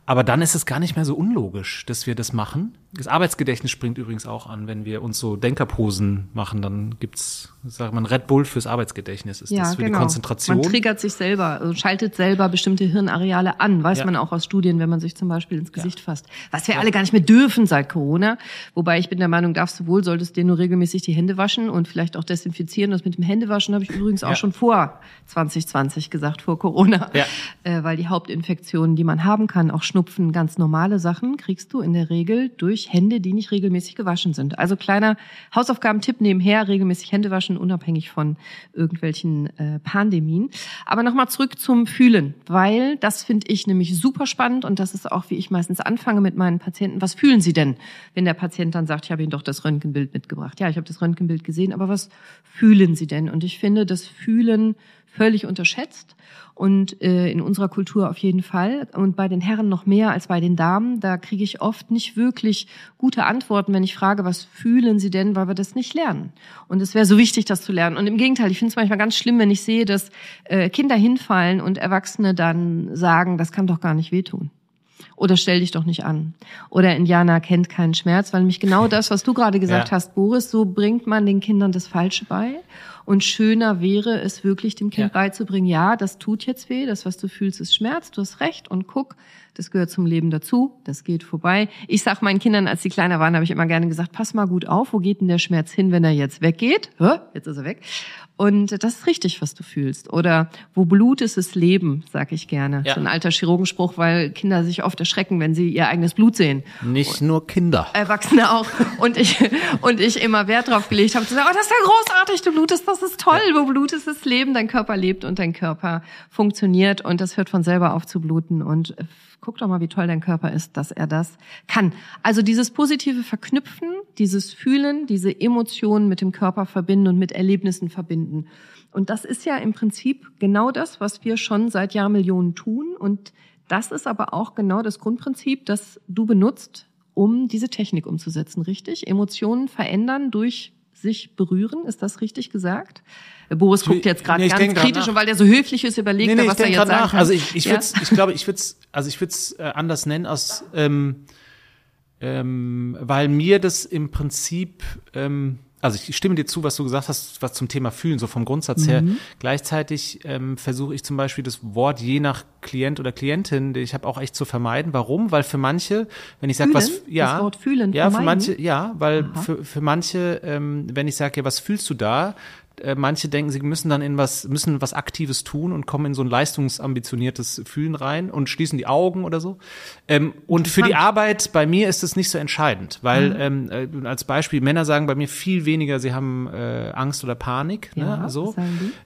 A: Aber dann ist es gar nicht mehr so unlogisch, dass wir das machen, das Arbeitsgedächtnis springt übrigens auch an, wenn wir uns so Denkerposen machen, dann gibt's, sagt man, Red Bull fürs Arbeitsgedächtnis ist
C: Ja,
A: das für
C: genau.
A: die Konzentration.
C: Man triggert sich selber, also schaltet selber bestimmte Hirnareale an, weiß
A: Ja.
C: man auch aus Studien, wenn man sich zum Beispiel ins Gesicht fasst. Was wir alle gar nicht mehr dürfen seit Corona. Wobei ich bin der Meinung, darfst du wohl, solltest dir nur regelmäßig die Hände waschen und vielleicht auch desinfizieren. Das mit dem Händewaschen habe ich übrigens auch
A: Ja.
C: schon vor 2020 gesagt, vor Corona.
A: Ja.
C: Äh, weil die Hauptinfektionen, die man haben kann, auch Schnupfen, ganz normale Sachen, kriegst du in der Regel durch Hände, die nicht regelmäßig gewaschen sind. Also kleiner Hausaufgabentipp nebenher, regelmäßig Hände waschen, unabhängig von irgendwelchen äh, Pandemien. Aber nochmal zurück zum Fühlen, weil das finde ich nämlich super spannend und das ist auch, wie ich meistens anfange mit meinen Patienten. Was fühlen sie denn, wenn der Patient dann sagt, ich habe Ihnen doch das Röntgenbild mitgebracht? Ja, ich habe das Röntgenbild gesehen, aber was fühlen sie denn? Und ich finde das Fühlen völlig unterschätzt und äh, in unserer Kultur auf jeden Fall und bei den Herren noch mehr als bei den Damen. Da kriege ich oft nicht wirklich gute Antworten, wenn ich frage, was fühlen Sie denn, weil wir das nicht lernen. Und es wäre so wichtig, das zu lernen. Und im Gegenteil, ich finde es manchmal ganz schlimm, wenn ich sehe, dass äh, Kinder hinfallen und Erwachsene dann sagen, das kann doch gar nicht wehtun. Oder stell dich doch nicht an. Oder Indianer kennt keinen Schmerz, weil nämlich genau das, was du gerade gesagt
A: Ja.
C: hast, Boris, so bringt man den Kindern das Falsche bei. Und schöner wäre es wirklich, dem Kind
A: Ja.
C: beizubringen, ja, das tut jetzt weh, das, was du fühlst, ist Schmerz, du hast recht und guck, das gehört zum Leben dazu, das geht vorbei. Ich sag meinen Kindern, als sie kleiner waren, habe ich immer gerne gesagt, pass mal gut auf, wo geht denn der Schmerz hin, wenn er jetzt weggeht? Hä? Jetzt ist er weg. Und das ist richtig, was du fühlst. Oder wo Blut ist, ist Leben, sag ich gerne.
A: Ja.
C: So ein alter Chirurgenspruch, weil Kinder sich oft erschrecken, wenn sie ihr eigenes Blut sehen.
A: Nicht nur Kinder.
C: Erwachsene auch. Und ich, und ich immer Wert drauf gelegt habe, zu sagen, oh, das ist ja großartig, du blutest, das ist toll, wo Blut ist, ist Leben, dein Körper lebt und dein Körper funktioniert und das hört von selber auf zu bluten und guck doch mal, wie toll dein Körper ist, dass er das kann. Also dieses positive Verknüpfen, dieses Fühlen, diese Emotionen mit dem Körper verbinden und mit Erlebnissen verbinden. Und das ist ja im Prinzip genau das, was wir schon seit Jahrmillionen tun und das ist aber auch genau das Grundprinzip, das du benutzt, um diese Technik umzusetzen, richtig? Emotionen verändern durch sich berühren, ist das richtig gesagt? Boris guckt jetzt gerade
A: Nee,
C: ganz kritisch und weil der so höflich ist, überlegt er, was er jetzt kann.
A: Also ich, ich
C: Ja.
A: würde ich glaube, ich würde also ich würde es äh, anders nennen aus ähm, ähm, weil mir das im Prinzip ähm, also ich stimme dir zu, was du gesagt hast, was zum Thema Fühlen, so vom Grundsatz her.
C: Mhm.
A: Gleichzeitig ähm, versuche ich zum Beispiel das Wort je nach Klient oder Klientin, ich habe auch echt zu vermeiden. Warum? Weil für manche, wenn ich sage, was, ja,
C: Das Wort fühlen
A: ja, für
C: vermeiden?
A: manche, ja, weil für, für manche, ähm, wenn ich sage, ja, was fühlst du da? Äh, manche denken, sie müssen dann in was, müssen was Aktives tun und kommen in so ein leistungsambitioniertes Fühlen rein und schließen die Augen oder so. Ähm, und für die. Arbeit bei mir ist es nicht so entscheidend, weil ähm, äh, als Beispiel Männer sagen bei mir viel weniger, sie haben äh, Angst oder Panik,
C: Ja,
A: ne, so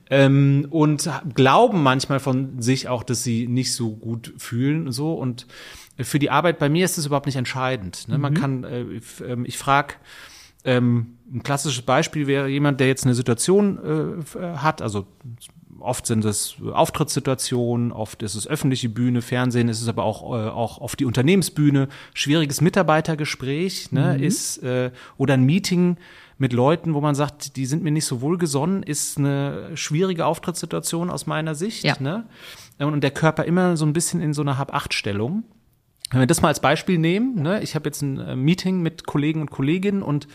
A: ähm, und glauben manchmal von sich auch, dass sie nicht so gut fühlen so und für die Arbeit bei mir ist es überhaupt nicht entscheidend. Ne?
C: Mhm.
A: Man kann, äh, ich, ähm, ich frage, ähm, ein klassisches Beispiel wäre jemand, der jetzt eine Situation äh, äh, hat, also oft sind es Auftrittssituationen, oft ist es öffentliche Bühne, Fernsehen, ist es aber auch, äh, auch auf die Unternehmensbühne, schwieriges Mitarbeitergespräch, ne, ist äh, oder ein Meeting mit Leuten, wo man sagt, die sind mir nicht so wohlgesonnen, ist eine schwierige Auftrittssituation aus meiner Sicht.
C: Ja.
A: Ne? Und der Körper immer so ein bisschen in so einer Hab-Acht-Stellung. Wenn wir das mal als Beispiel nehmen, ne, ich habe jetzt ein äh, Meeting mit Kollegen und Kolleginnen und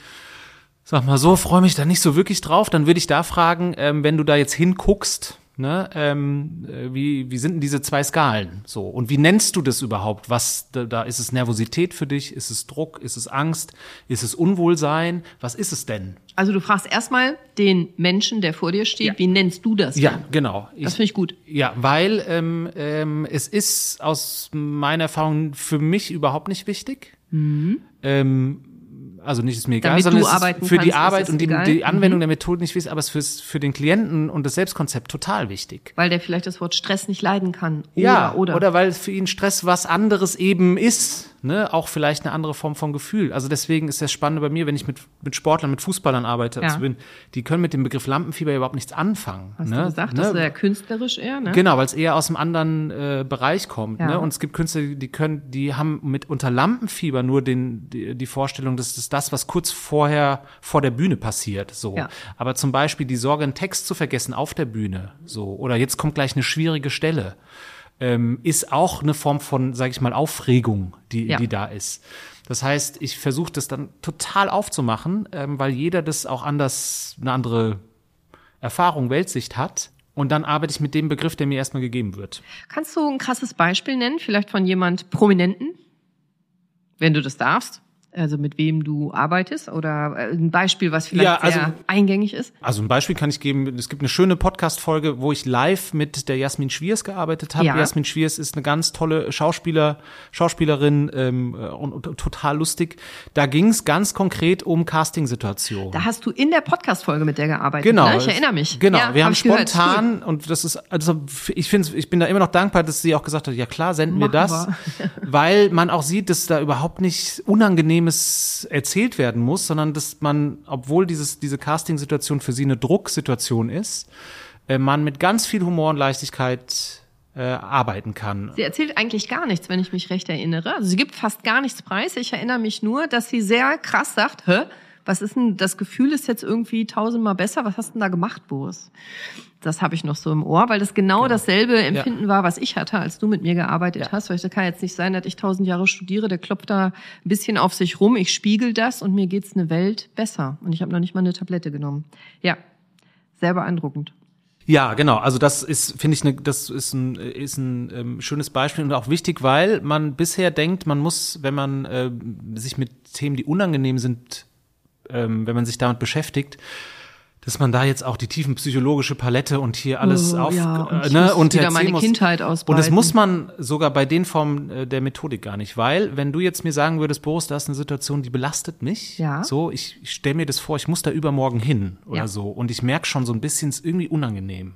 A: sag mal so, freue mich da nicht so wirklich drauf, dann würde ich da fragen, ähm, wenn du da jetzt hinguckst, ne, ähm, äh, wie, wie sind denn diese zwei Skalen so? Und wie nennst du das überhaupt? Was da, ist es Nervosität für dich? Ist es Druck? Ist es Angst? Ist es Unwohlsein? Was ist es denn?
C: Also du fragst erstmal den Menschen, der vor dir steht,
A: Ja.
C: wie nennst du das?
A: Ja,
C: denn?
A: genau.
C: Das finde ich gut.
A: Ja, weil ähm, ähm, es ist aus meiner Erfahrung für mich überhaupt nicht wichtig. Ähm, also nicht ist mir egal.
C: Damit
A: sondern
C: du
A: es ist für die
C: kannst, ist
A: Arbeit und die, die Anwendung
C: Mhm.
A: der Methode nicht wichtig, aber es ist für den Klienten und das Selbstkonzept total wichtig.
C: Weil der vielleicht das Wort Stress nicht leiden kann. Oder,
A: ja,
C: oder.
A: oder weil für ihn Stress was anderes eben ist, ne, auch vielleicht eine andere Form von Gefühl. Also deswegen ist das Spannende bei mir, wenn ich mit, mit Sportlern, mit Fußballern arbeite,
C: Ja.
A: bin, die können mit dem Begriff Lampenfieber überhaupt nichts anfangen.
C: Hast
A: ne?
C: du gesagt,
A: ne?
C: das ist ja künstlerisch eher, ne?
A: Genau, weil es eher aus einem anderen äh, Bereich kommt.
C: Ja.
A: Ne? Und es gibt Künstler, die können, die haben mit unter Lampenfieber nur den, die, die Vorstellung, dass das das, was kurz vorher vor der Bühne passiert. So.
C: Ja.
A: Aber zum Beispiel die Sorge, einen Text zu vergessen auf der Bühne. So. Oder jetzt kommt gleich eine schwierige Stelle. Ähm, ist auch eine Form von, sage ich mal, Aufregung, die,
C: Ja.
A: die da ist. Das heißt, ich versuche das dann total aufzumachen, ähm, weil jeder das auch anders, eine andere Erfahrung, Weltsicht hat. Und dann arbeite ich mit dem Begriff, der mir erstmal gegeben wird.
B: Kannst du ein krasses Beispiel nennen, vielleicht von jemand Prominenten, wenn du das darfst? Also mit wem du arbeitest oder äh, ein Beispiel, was vielleicht ja, also, sehr eingängig ist?
A: Also ein Beispiel kann ich geben. Es gibt eine schöne Podcast-Folge, wo ich live mit der Jasmin Schwiers gearbeitet habe. Ja. Jasmin Schwiers ist eine ganz tolle Schauspieler, Schauspielerin ähm, und, und total lustig. Da ging es ganz konkret um Casting-Situationen.
B: Da hast du in der Podcast-Folge mit der gearbeitet.
A: Genau.
B: Ne? Ich erinnere mich.
A: Genau. Ja, wir haben hab spontan gehört. und das ist also ich finde ich bin da immer noch dankbar, dass sie auch gesagt hat, ja klar, senden Machen wir das, wir. weil man auch sieht, dass da überhaupt nicht unangenehm Unangenehmes erzählt werden muss, sondern dass man, obwohl dieses, diese Casting-Situation für sie eine Drucksituation ist, äh, man mit ganz viel Humor und Leichtigkeit äh, arbeiten kann.
B: Sie erzählt eigentlich gar nichts, wenn ich mich recht erinnere. Also sie gibt fast gar nichts preis. Ich erinnere mich nur, dass sie sehr krass sagt, hä? Was ist denn, das Gefühl ist jetzt irgendwie tausendmal besser. Was hast du denn da gemacht, Boris? Das habe ich noch so im Ohr, weil das genau, genau. dasselbe Empfinden ja. war, was ich hatte, als du mit mir gearbeitet ja. hast. Weil das kann jetzt nicht sein, dass ich tausend Jahre studiere, der klopft da ein bisschen auf sich rum, ich spiegel das und mir geht's eine Welt besser. Und ich habe noch nicht mal eine Tablette genommen. Ja, sehr beeindruckend.
A: Ja, genau. Also das ist, finde ich, ne, das ist ein, ist ein ähm, schönes Beispiel und auch wichtig, weil man bisher denkt, man muss, wenn man äh, sich mit Themen, die unangenehm sind, ähm, wenn man sich damit beschäftigt, dass man da jetzt auch die tiefen psychologische Palette und hier alles oh, auf
B: ja, und, äh, ne, und wieder meine muss. Kindheit ausbreiten.
A: Und das muss man sogar bei den Formen äh, der Methodik gar nicht, weil wenn du jetzt mir sagen würdest, Boris, da ist eine Situation, die belastet mich, ja. so ich, ich stelle mir das vor, ich muss da übermorgen hin oder ja. so und ich merke schon so ein bisschen, es ist irgendwie unangenehm.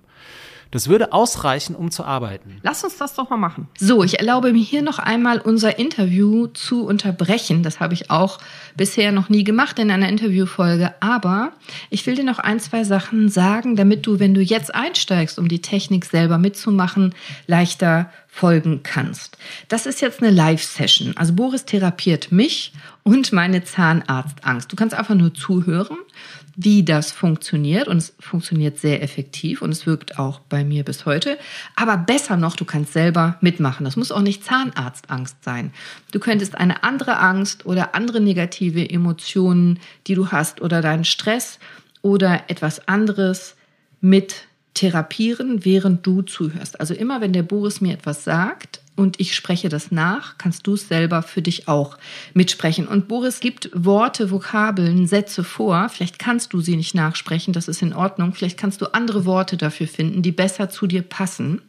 A: Das würde ausreichen, um zu arbeiten.
B: Lass uns das doch mal machen. So, ich erlaube mir hier noch einmal unser Interview zu unterbrechen. Das habe ich auch bisher noch nie gemacht in einer Interviewfolge. Aber ich will dir noch ein, zwei Sachen sagen, damit du, wenn du jetzt einsteigst, um die Technik selber mitzumachen, leichter folgen kannst. Das ist jetzt eine Live-Session. Also Boris therapiert mich und meine Zahnarztangst. Du kannst einfach nur zuhören wie das funktioniert und es funktioniert sehr effektiv und es wirkt auch bei mir bis heute. Aber besser noch, du kannst selber mitmachen. Das muss auch nicht Zahnarztangst sein. Du könntest eine andere Angst oder andere negative Emotionen, die du hast oder deinen Stress oder etwas anderes mit therapieren, während du zuhörst. Also immer, wenn der Boris mir etwas sagt, und ich spreche das nach, kannst du es selber für dich auch mitsprechen. Und Boris gibt Worte, Vokabeln, Sätze vor. Vielleicht kannst du sie nicht nachsprechen, das ist in Ordnung. Vielleicht kannst du andere Worte dafür finden, die besser zu dir passen.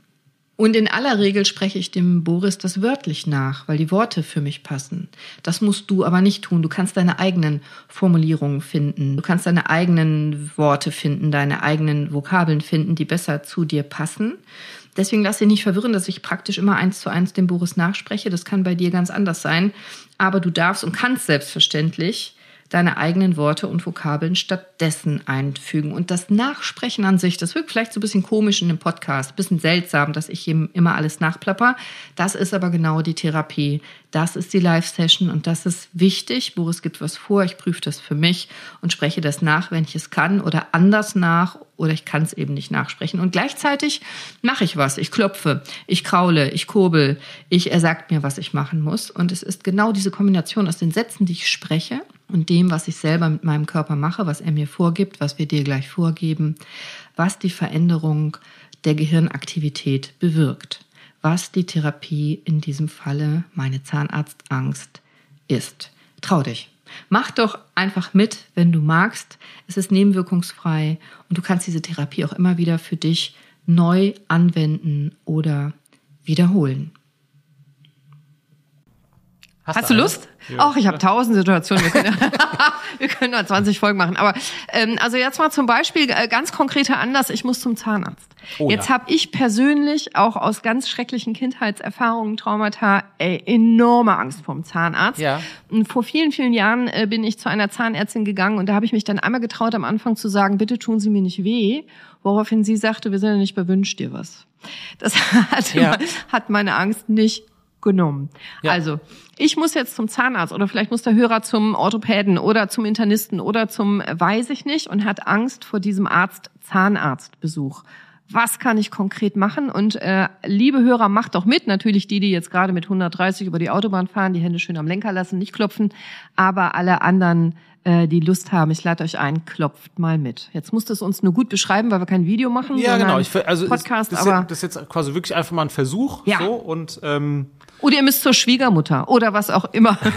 B: Und in aller Regel spreche ich dem Boris das wörtlich nach, weil die Worte für mich passen. Das musst du aber nicht tun. Du kannst deine eigenen Formulierungen finden. Du kannst deine eigenen Worte finden, deine eigenen Vokabeln finden, die besser zu dir passen. Deswegen lass dich nicht verwirren, dass ich praktisch immer eins zu eins dem Boris nachspreche. Das kann bei dir ganz anders sein. Aber du darfst und kannst selbstverständlich deine eigenen Worte und Vokabeln stattdessen einfügen. Und das Nachsprechen an sich, das wirkt vielleicht so ein bisschen komisch in dem Podcast, ein bisschen seltsam, dass ich ihm immer alles nachplapper. Das ist aber genau die Therapie. Das ist die Live-Session und das ist wichtig. Boris gibt was vor, ich prüfe das für mich und spreche das nach, wenn ich es kann oder anders nach oder ich kann es eben nicht nachsprechen. Und gleichzeitig mache ich was. Ich klopfe, ich kraule, ich kurbel, ich, er sagt mir, was ich machen muss. Und es ist genau diese Kombination aus den Sätzen, die ich spreche und dem, was ich selber mit meinem Körper mache, was er mir vorgibt, was wir dir gleich vorgeben, was die Veränderung der Gehirnaktivität bewirkt, was die Therapie in diesem Falle meine Zahnarztangst ist. Trau dich. Mach doch einfach mit, wenn du magst. Es ist nebenwirkungsfrei und du kannst diese Therapie auch immer wieder für dich neu anwenden oder wiederholen. Hast, Hast du Lust? Ach, ich habe tausend Situationen. Wir können, (laughs) wir können da 20 Folgen machen. Aber ähm, also jetzt mal zum Beispiel äh, ganz konkreter Anlass. Ich muss zum Zahnarzt. Oh, jetzt ja. habe ich persönlich auch aus ganz schrecklichen Kindheitserfahrungen, Traumata, ey, enorme Angst vorm Zahnarzt. Ja. Und vor vielen, vielen Jahren äh, bin ich zu einer Zahnärztin gegangen und da habe ich mich dann einmal getraut, am Anfang zu sagen, bitte tun Sie mir nicht weh. Woraufhin sie sagte, wir sind ja nicht bewünscht dir was. Das (laughs) hat, ja. hat meine Angst nicht genommen. Ja. Also, ich muss jetzt zum Zahnarzt oder vielleicht muss der Hörer zum Orthopäden oder zum Internisten oder zum weiß ich nicht und hat Angst vor diesem Arzt Zahnarztbesuch.
C: was kann ich konkret machen? Und äh, liebe Hörer, macht doch mit. Natürlich die, die jetzt gerade mit 130 über die Autobahn fahren, die Hände schön am Lenker lassen, nicht klopfen. Aber alle anderen, äh, die Lust haben, ich lade euch ein, klopft mal mit. Jetzt musst du es uns nur gut beschreiben, weil wir kein Video machen.
A: Ja, genau. Ich, also
C: Podcast,
A: das, ist,
C: aber
A: das ist jetzt quasi wirklich einfach mal ein Versuch.
C: Ja.
A: So, und ähm,
C: oder ihr müsst zur Schwiegermutter oder was auch immer. (laughs)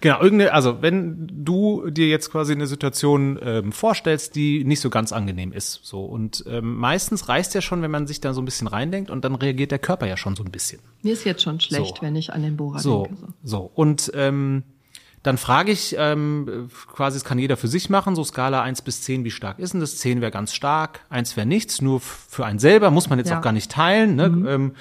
A: Genau, irgendeine, also wenn du dir jetzt quasi eine Situation ähm, vorstellst, die nicht so ganz angenehm ist, so und ähm, meistens reicht ja schon, wenn man sich da so ein bisschen reindenkt und dann reagiert der Körper ja schon so ein bisschen.
C: Mir ist jetzt schon schlecht,
A: So.
C: wenn ich an den Bohrer
A: So,
C: denke. So.
A: so und ähm, dann frage ich, ähm, quasi, das kann jeder für sich machen, so Skala 1 bis 10, wie stark ist denn das? 10 wäre ganz stark, 1 wäre nichts, nur für einen selber, muss man jetzt
C: Ja. Mhm.
A: auch gar nicht teilen. Ne? Ähm,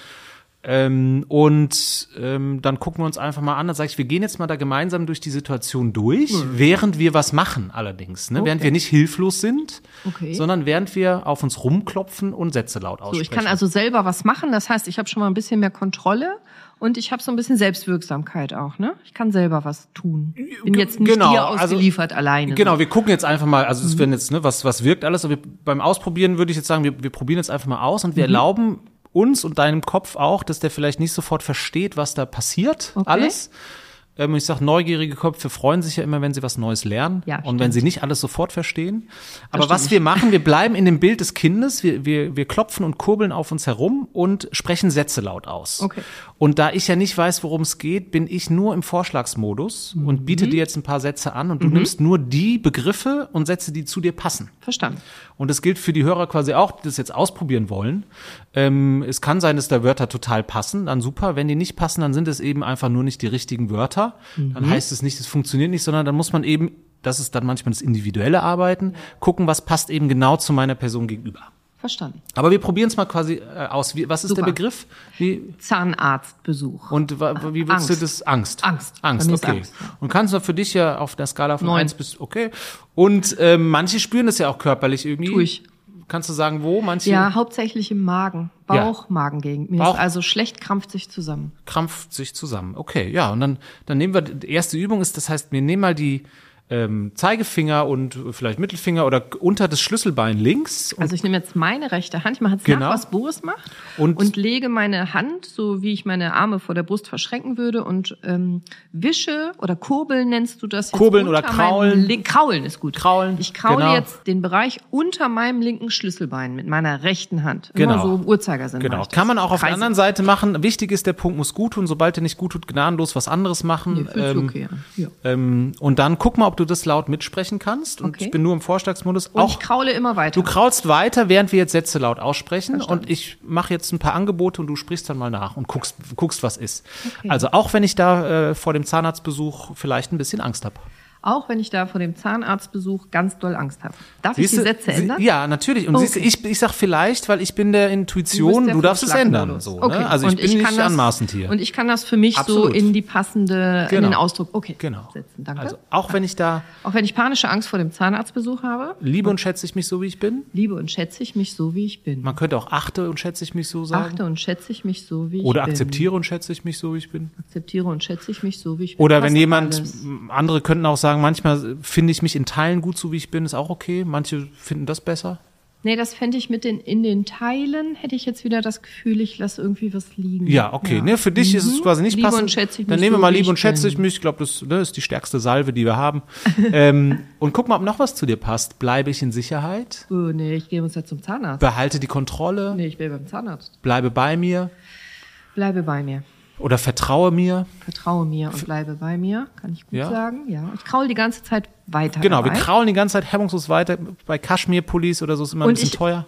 A: ähm, und ähm, dann gucken wir uns einfach mal an. Dann sage ich, wir gehen jetzt mal da gemeinsam durch die Situation durch, während wir was machen allerdings. Ne? Während
C: Okay.
A: wir nicht hilflos sind,
C: Okay.
A: sondern während wir auf uns rumklopfen und Sätze laut
C: So,
A: aussprechen.
C: ich kann also selber was machen. Das heißt, ich habe schon mal ein bisschen mehr Kontrolle und ich habe so ein bisschen Selbstwirksamkeit auch. Ne? Ich kann selber was tun. Bin jetzt nicht
A: Genau,
C: dir
A: also-
C: ausgeliefert alleine.
A: Genau, wir gucken jetzt einfach mal, also
C: Mhm.
A: es werden jetzt, ne, was, was wirkt alles, aber wir, beim Ausprobieren würde ich jetzt sagen, wir, wir probieren jetzt einfach mal aus und wir
C: Mhm.
A: erlauben uns und deinem Kopf auch, dass der vielleicht nicht sofort versteht, was da passiert,
C: Okay.
A: alles. Ähm, ich sag, neugierige Köpfe freuen sich ja immer, wenn sie was Neues lernen
C: Ja,
A: und wenn
C: stimmt.
A: sie nicht alles sofort verstehen. Aber was wir machen, wir bleiben in dem Bild des Kindes, wir, wir, wir klopfen und kurbeln auf uns herum und sprechen Sätze laut aus.
C: Okay.
A: Und da ich ja nicht weiß, worum es geht, bin ich nur im Vorschlagsmodus und biete dir jetzt ein paar Sätze an und du nimmst nur die Begriffe und Sätze, die zu dir passen.
C: Verstanden.
A: Und das gilt für die Hörer quasi auch, die das jetzt ausprobieren wollen. Ähm, es kann sein, dass da Wörter total passen, dann super. Wenn die nicht passen, dann sind es eben einfach nur nicht die richtigen Wörter. Dann heißt es nicht, es funktioniert nicht, sondern dann muss man eben, das ist dann manchmal das individuelle Arbeiten, gucken, was passt eben genau zu meiner Person gegenüber.
C: Verstanden.
A: Aber wir probieren es mal quasi äh, aus. Wie, was ist
C: Super.
A: der Begriff? Wie,
C: Zahnarztbesuch.
A: und wie würdest du das? Angst.
C: Angst.
A: Angst, okay.
C: Angst, ja.
A: Und kannst du für dich ja auf der Skala von
C: Neun.
A: 1 bis, okay. Und ähm, manche spüren das ja auch körperlich irgendwie.
C: Tu ich.
A: Kannst du sagen, wo? Manche
C: ja, hauptsächlich im Magen.
A: Ja.
C: Bauch, Magengegend. Mir
A: Bauch.
C: ist also schlecht krampft sich zusammen.
A: krampft sich zusammen. Okay, ja. Und dann, dann nehmen wir, die erste Übung ist, das heißt, wir nehmen mal die ähm, Zeigefinger und vielleicht Mittelfinger oder unter das Schlüsselbein links.
C: Also ich nehme jetzt meine rechte Hand, ich mache jetzt
A: Genau.
C: nach, was Boris macht,
A: Und-
C: und, lege meine Hand, so wie ich meine Arme vor der Brust verschränken würde, und ähm, wische oder kurbeln nennst du das jetzt
A: Kurbeln oder kraulen.
C: Kraulen ist gut.
A: Kraulen,
C: Ich kraule
A: genau.
C: jetzt den Bereich unter meinem linken Schlüsselbein mit meiner rechten Hand. Immer
A: Genau.
C: so im Uhrzeigersinn.
A: Genau, kann man auch auf der
C: Kreise.
A: anderen Seite machen. Wichtig ist, der Punkt muss gut tun. Sobald er nicht gut tut, gnadenlos was anderes machen.
C: Nee,
A: Ähm,
C: okay an. Ja.
A: ähm, und dann guck mal, ob du das laut mitsprechen kannst. Und
C: Okay.
A: ich bin nur im Vorschlagsmodus.
C: Und
A: auch
C: ich kraule immer weiter.
A: Du kraulst weiter, während wir jetzt Sätze laut aussprechen
C: Verstanden.
A: und ich mache jetzt ein paar Angebote und du sprichst dann mal nach und guckst, guckst was ist. Also auch wenn ich da äh, vor dem Zahnarztbesuch vielleicht ein bisschen Angst habe.
C: Auch wenn ich da vor dem Zahnarztbesuch ganz doll Angst habe. Darf ich die Sätze
A: sie-
C: ändern?
A: Ja, natürlich. Und
C: Okay.
A: siehst du, ich, ich sag vielleicht, weil ich bin der Intuition, du,
C: der
A: darfst es ändern. So,
C: okay.
A: ne? Also ich
C: Und
A: bin nicht
C: kann das,
A: anmaßend hier.
C: Und ich kann das für mich
A: Absolut.
C: so in die passende, in
A: Genau.
C: den Ausdruck, okay,
A: genau.
C: setzen. Danke.
A: Also auch wenn ich da
C: Auch wenn ich panische Angst vor dem Zahnarztbesuch habe,
A: liebe und schätze ich mich so, wie ich bin.
C: liebe und schätze ich mich so, wie ich bin.
A: Man könnte auch achte und schätze ich mich so sagen.
C: Achte und schätze ich mich so, wie ich
A: Oder
C: bin.
A: akzeptiere und schätze ich mich so, wie ich bin.
C: Akzeptiere und schätze ich mich so, wie ich bin.
A: Oder wenn jemand,
C: alles.
A: andere könnten auch sagen, manchmal finde ich mich in Teilen gut, so wie ich bin, ist auch okay. Manche finden das besser.
C: Nee, das fände ich mit den, in den Teilen, hätte ich jetzt wieder das Gefühl, ich lasse irgendwie was liegen.
A: Ja, okay. Ne, für dich ist es quasi nicht
C: Mhm. Liebe
A: passend.
C: und schätze ich
A: Dann
C: mich
A: nehmen wir mal Liebe und schätze ich mich. Ich glaube, das ne, ist die stärkste Salve, die wir haben. (laughs) ähm, und guck mal, ob noch was zu dir passt. Bleibe ich in Sicherheit?
C: Oh, nee, ich gehe uns jetzt zum Zahnarzt.
A: Behalte die Kontrolle?
C: Nee, ich bin beim Zahnarzt.
A: Bleibe bei mir?
C: Bleibe bei mir.
A: Oder vertraue mir?
C: Vertraue mir und bleibe bei mir, kann ich gut
A: Ja.
C: sagen. Ja, ich kraul die ganze Zeit weiter.
A: Genau, wir
C: dabei.
A: kraulen die ganze Zeit hemmungslos weiter. Bei Kaschmir-Pullis oder so ist immer ein
C: Und
A: bisschen
C: ich-
A: teuer.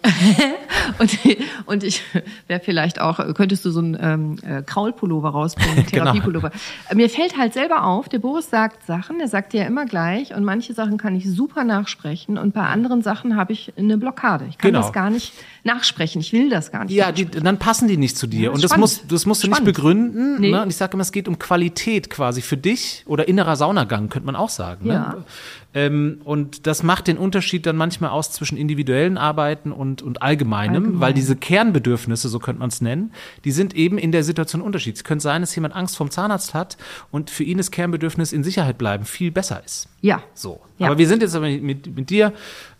C: Und, (laughs) und ich wäre vielleicht auch, könntest du so einen ähm, äh, Kraulpullover rausbringen, (laughs)
A: Genau.
C: Therapiepullover. Äh, Mir fällt halt selber auf, der Boris sagt Sachen, er sagt ja immer gleich und manche Sachen kann ich super nachsprechen und bei anderen Sachen habe ich eine Blockade. Ich kann
A: Genau.
C: das gar nicht nachsprechen, ich will das gar nicht.
A: Ja, die, dann passen die nicht zu dir.
C: Ja,
A: und das, muss, das musst du nicht begründen.
C: Nee.
A: Ne? Und ich sage immer, es geht um Qualität quasi für dich oder innerer Saunagang, könnte man auch sagen.
C: Ja.
A: Ne? Ähm, und das macht den Unterschied dann manchmal aus zwischen individuellen Arbeiten und, und allgemeinem,
C: Allgemein.
A: weil diese Kernbedürfnisse, so könnte man es nennen, die sind eben in der Situation unterschiedlich. Es könnte sein, dass jemand Angst vom Zahnarzt hat und für ihn das Kernbedürfnis in Sicherheit bleiben viel besser ist.
C: Ja.
A: So.
C: Ja.
A: Aber wir sind jetzt aber mit, mit dir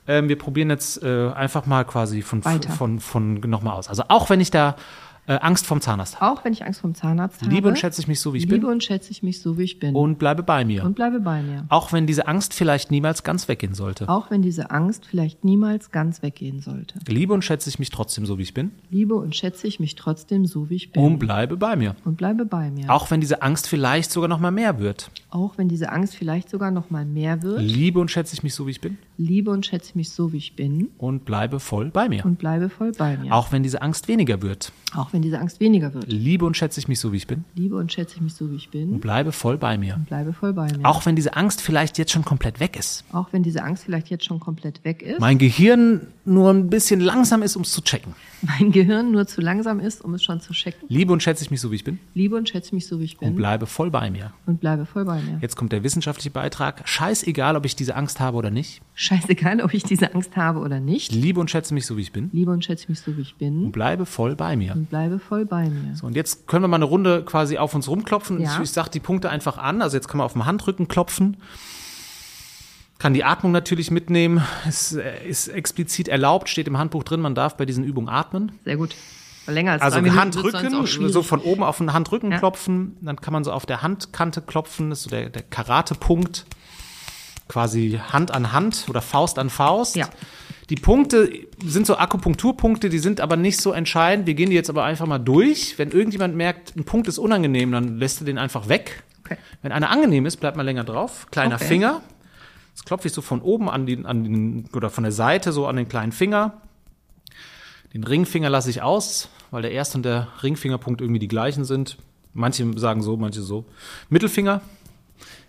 A: Ähm, wir probieren jetzt äh, einfach mal quasi von,
C: Weiter.
A: von, von, von nochmal aus. Also auch wenn ich da äh, Angst vom Zahnarzt habe.
C: Auch wenn ich Angst vom Zahnarzt habe.
A: Liebe und schätze ich mich so, wie ich
C: Liebe
A: bin.
C: und schätze ich mich so, wie ich bin.
A: Und bleibe bei mir.
C: und bleibe bei mir.
A: auch wenn diese Angst vielleicht niemals ganz weggehen sollte.
C: Auch wenn diese Angst vielleicht niemals ganz weggehen sollte.
A: Liebe und schätze ich mich trotzdem so, wie ich bin.
C: Liebe und schätze ich mich trotzdem so, wie ich bin.
A: Und bleibe bei mir.
C: und bleibe bei mir.
A: Auch wenn diese Angst vielleicht sogar noch mal mehr wird.
C: Auch wenn diese Angst vielleicht sogar noch mal mehr wird.
A: Liebe und schätze ich mich so, wie ich bin.
C: Liebe und schätze mich so, wie ich bin.
A: Und bleibe voll bei mir.
C: Und bleibe voll bei mir.
A: Auch wenn diese Angst weniger wird.
C: Auch wenn diese Angst weniger wird.
A: Liebe und schätze ich mich so, wie ich bin.
C: Liebe und schätze ich mich so, wie ich bin.
A: Und bleibe voll bei mir.
C: Und bleibe voll bei mir.
A: Auch wenn diese Angst vielleicht jetzt schon komplett weg ist.
C: Auch wenn diese Angst vielleicht jetzt schon komplett weg ist.
A: Mein Gehirn nur ein bisschen langsam ist, um es zu checken.
C: mein Gehirn nur zu langsam ist, um es schon zu checken.
A: Liebe und schätze ich mich so, wie ich bin.
C: Liebe und schätze mich so, wie ich
A: Und
C: bin.
A: bleibe voll bei mir.
C: Und bleibe voll bei mir.
A: Jetzt kommt der wissenschaftliche Beitrag. Scheißegal, ob ich diese Angst habe oder nicht.
C: Scheißegal, ob ich diese Angst habe oder nicht.
A: Liebe und schätze mich so, wie ich bin.
C: Liebe und schätze mich so, wie ich
A: Und
C: bin.
A: bleibe voll bei mir.
C: Und bleibe voll bei mir.
A: So, und jetzt können wir mal eine Runde quasi auf uns rumklopfen.
C: Ja.
A: Ich, ich sage die Punkte einfach an. Also jetzt kann man auf dem Handrücken klopfen. Kann die Atmung natürlich mitnehmen. Es äh, ist explizit erlaubt, steht im Handbuch drin, man darf bei diesen Übungen atmen.
C: Sehr gut. Länger als
A: Also
C: drei Minuten
A: Handrücken, so von oben auf den Handrücken
C: Ja.
A: klopfen. Dann kann man so auf der Handkante klopfen. Das ist so der, der Karatepunkt. Quasi Hand an Hand oder Faust an Faust.
C: Ja.
A: Die Punkte sind so Akupunkturpunkte, die sind aber nicht so entscheidend. Wir gehen die jetzt aber einfach mal durch. Wenn irgendjemand merkt, ein Punkt ist unangenehm, dann lässt er den einfach weg.
C: Okay.
A: Wenn einer angenehm ist, bleibt man länger drauf. Kleiner
C: Okay.
A: Finger. Jetzt klopfe ich so von oben an den, an den, oder von der Seite so an den kleinen Finger. Den Ringfinger lasse ich aus, weil der erste und der Ringfingerpunkt irgendwie die gleichen sind. Manche sagen so, manche so. Mittelfinger.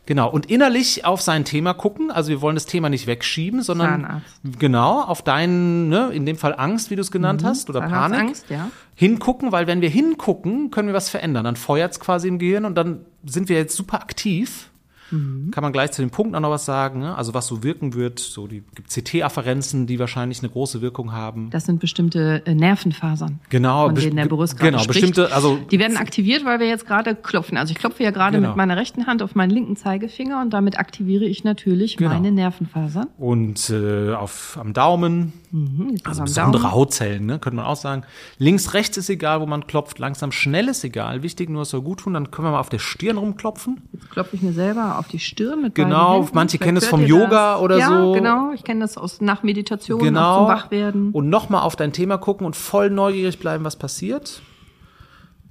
A: Genau. Und innerlich auf sein Thema gucken. Also wir wollen das Thema nicht wegschieben, sondern
C: Zahnarzt.
A: genau auf deinen, ne, in dem Fall Angst, wie du es genannt hast, oder Panik.
C: Zahnarztangst, ja.
A: Hingucken, weil wenn wir hingucken, können wir was verändern. Dann feuert es quasi im Gehirn und dann sind wir jetzt super aktiv. Kann man gleich zu den Punkten auch noch was sagen. Ne? Also was so wirken wird. So die gibt CT-Afferenzen, die wahrscheinlich eine große Wirkung haben.
C: Das sind bestimmte äh, Nervenfasern.
A: Genau,
C: Von denen der Boris gerade
A: genau,
C: spricht.
A: bestimmte, also
C: Die werden aktiviert, weil wir jetzt gerade klopfen. Also ich klopfe ja gerade
A: Genau.
C: mit meiner rechten Hand auf meinen linken Zeigefinger und damit aktiviere ich natürlich
A: Genau.
C: meine Nervenfasern.
A: und äh, auf am Daumen,
C: Mhm,
A: also besondere
C: Daumen.
A: Hautzellen, ne, könnte man auch sagen. Links, rechts ist egal, wo man klopft. Langsam, schnell ist egal. Wichtig nur, es soll gut tun. Dann können wir mal auf der Stirn rumklopfen.
C: Jetzt klopfe ich mir selber auf die Stirn mit
A: Genau, manche
C: Vielleicht
A: kennen es vom Yoga
C: das.
A: oder
C: ja,
A: so.
C: genau. Ich kenne das aus nach Meditation,
A: Genau.
C: zum Wachwerden.
A: Und nochmal auf dein Thema gucken und voll neugierig bleiben, was passiert.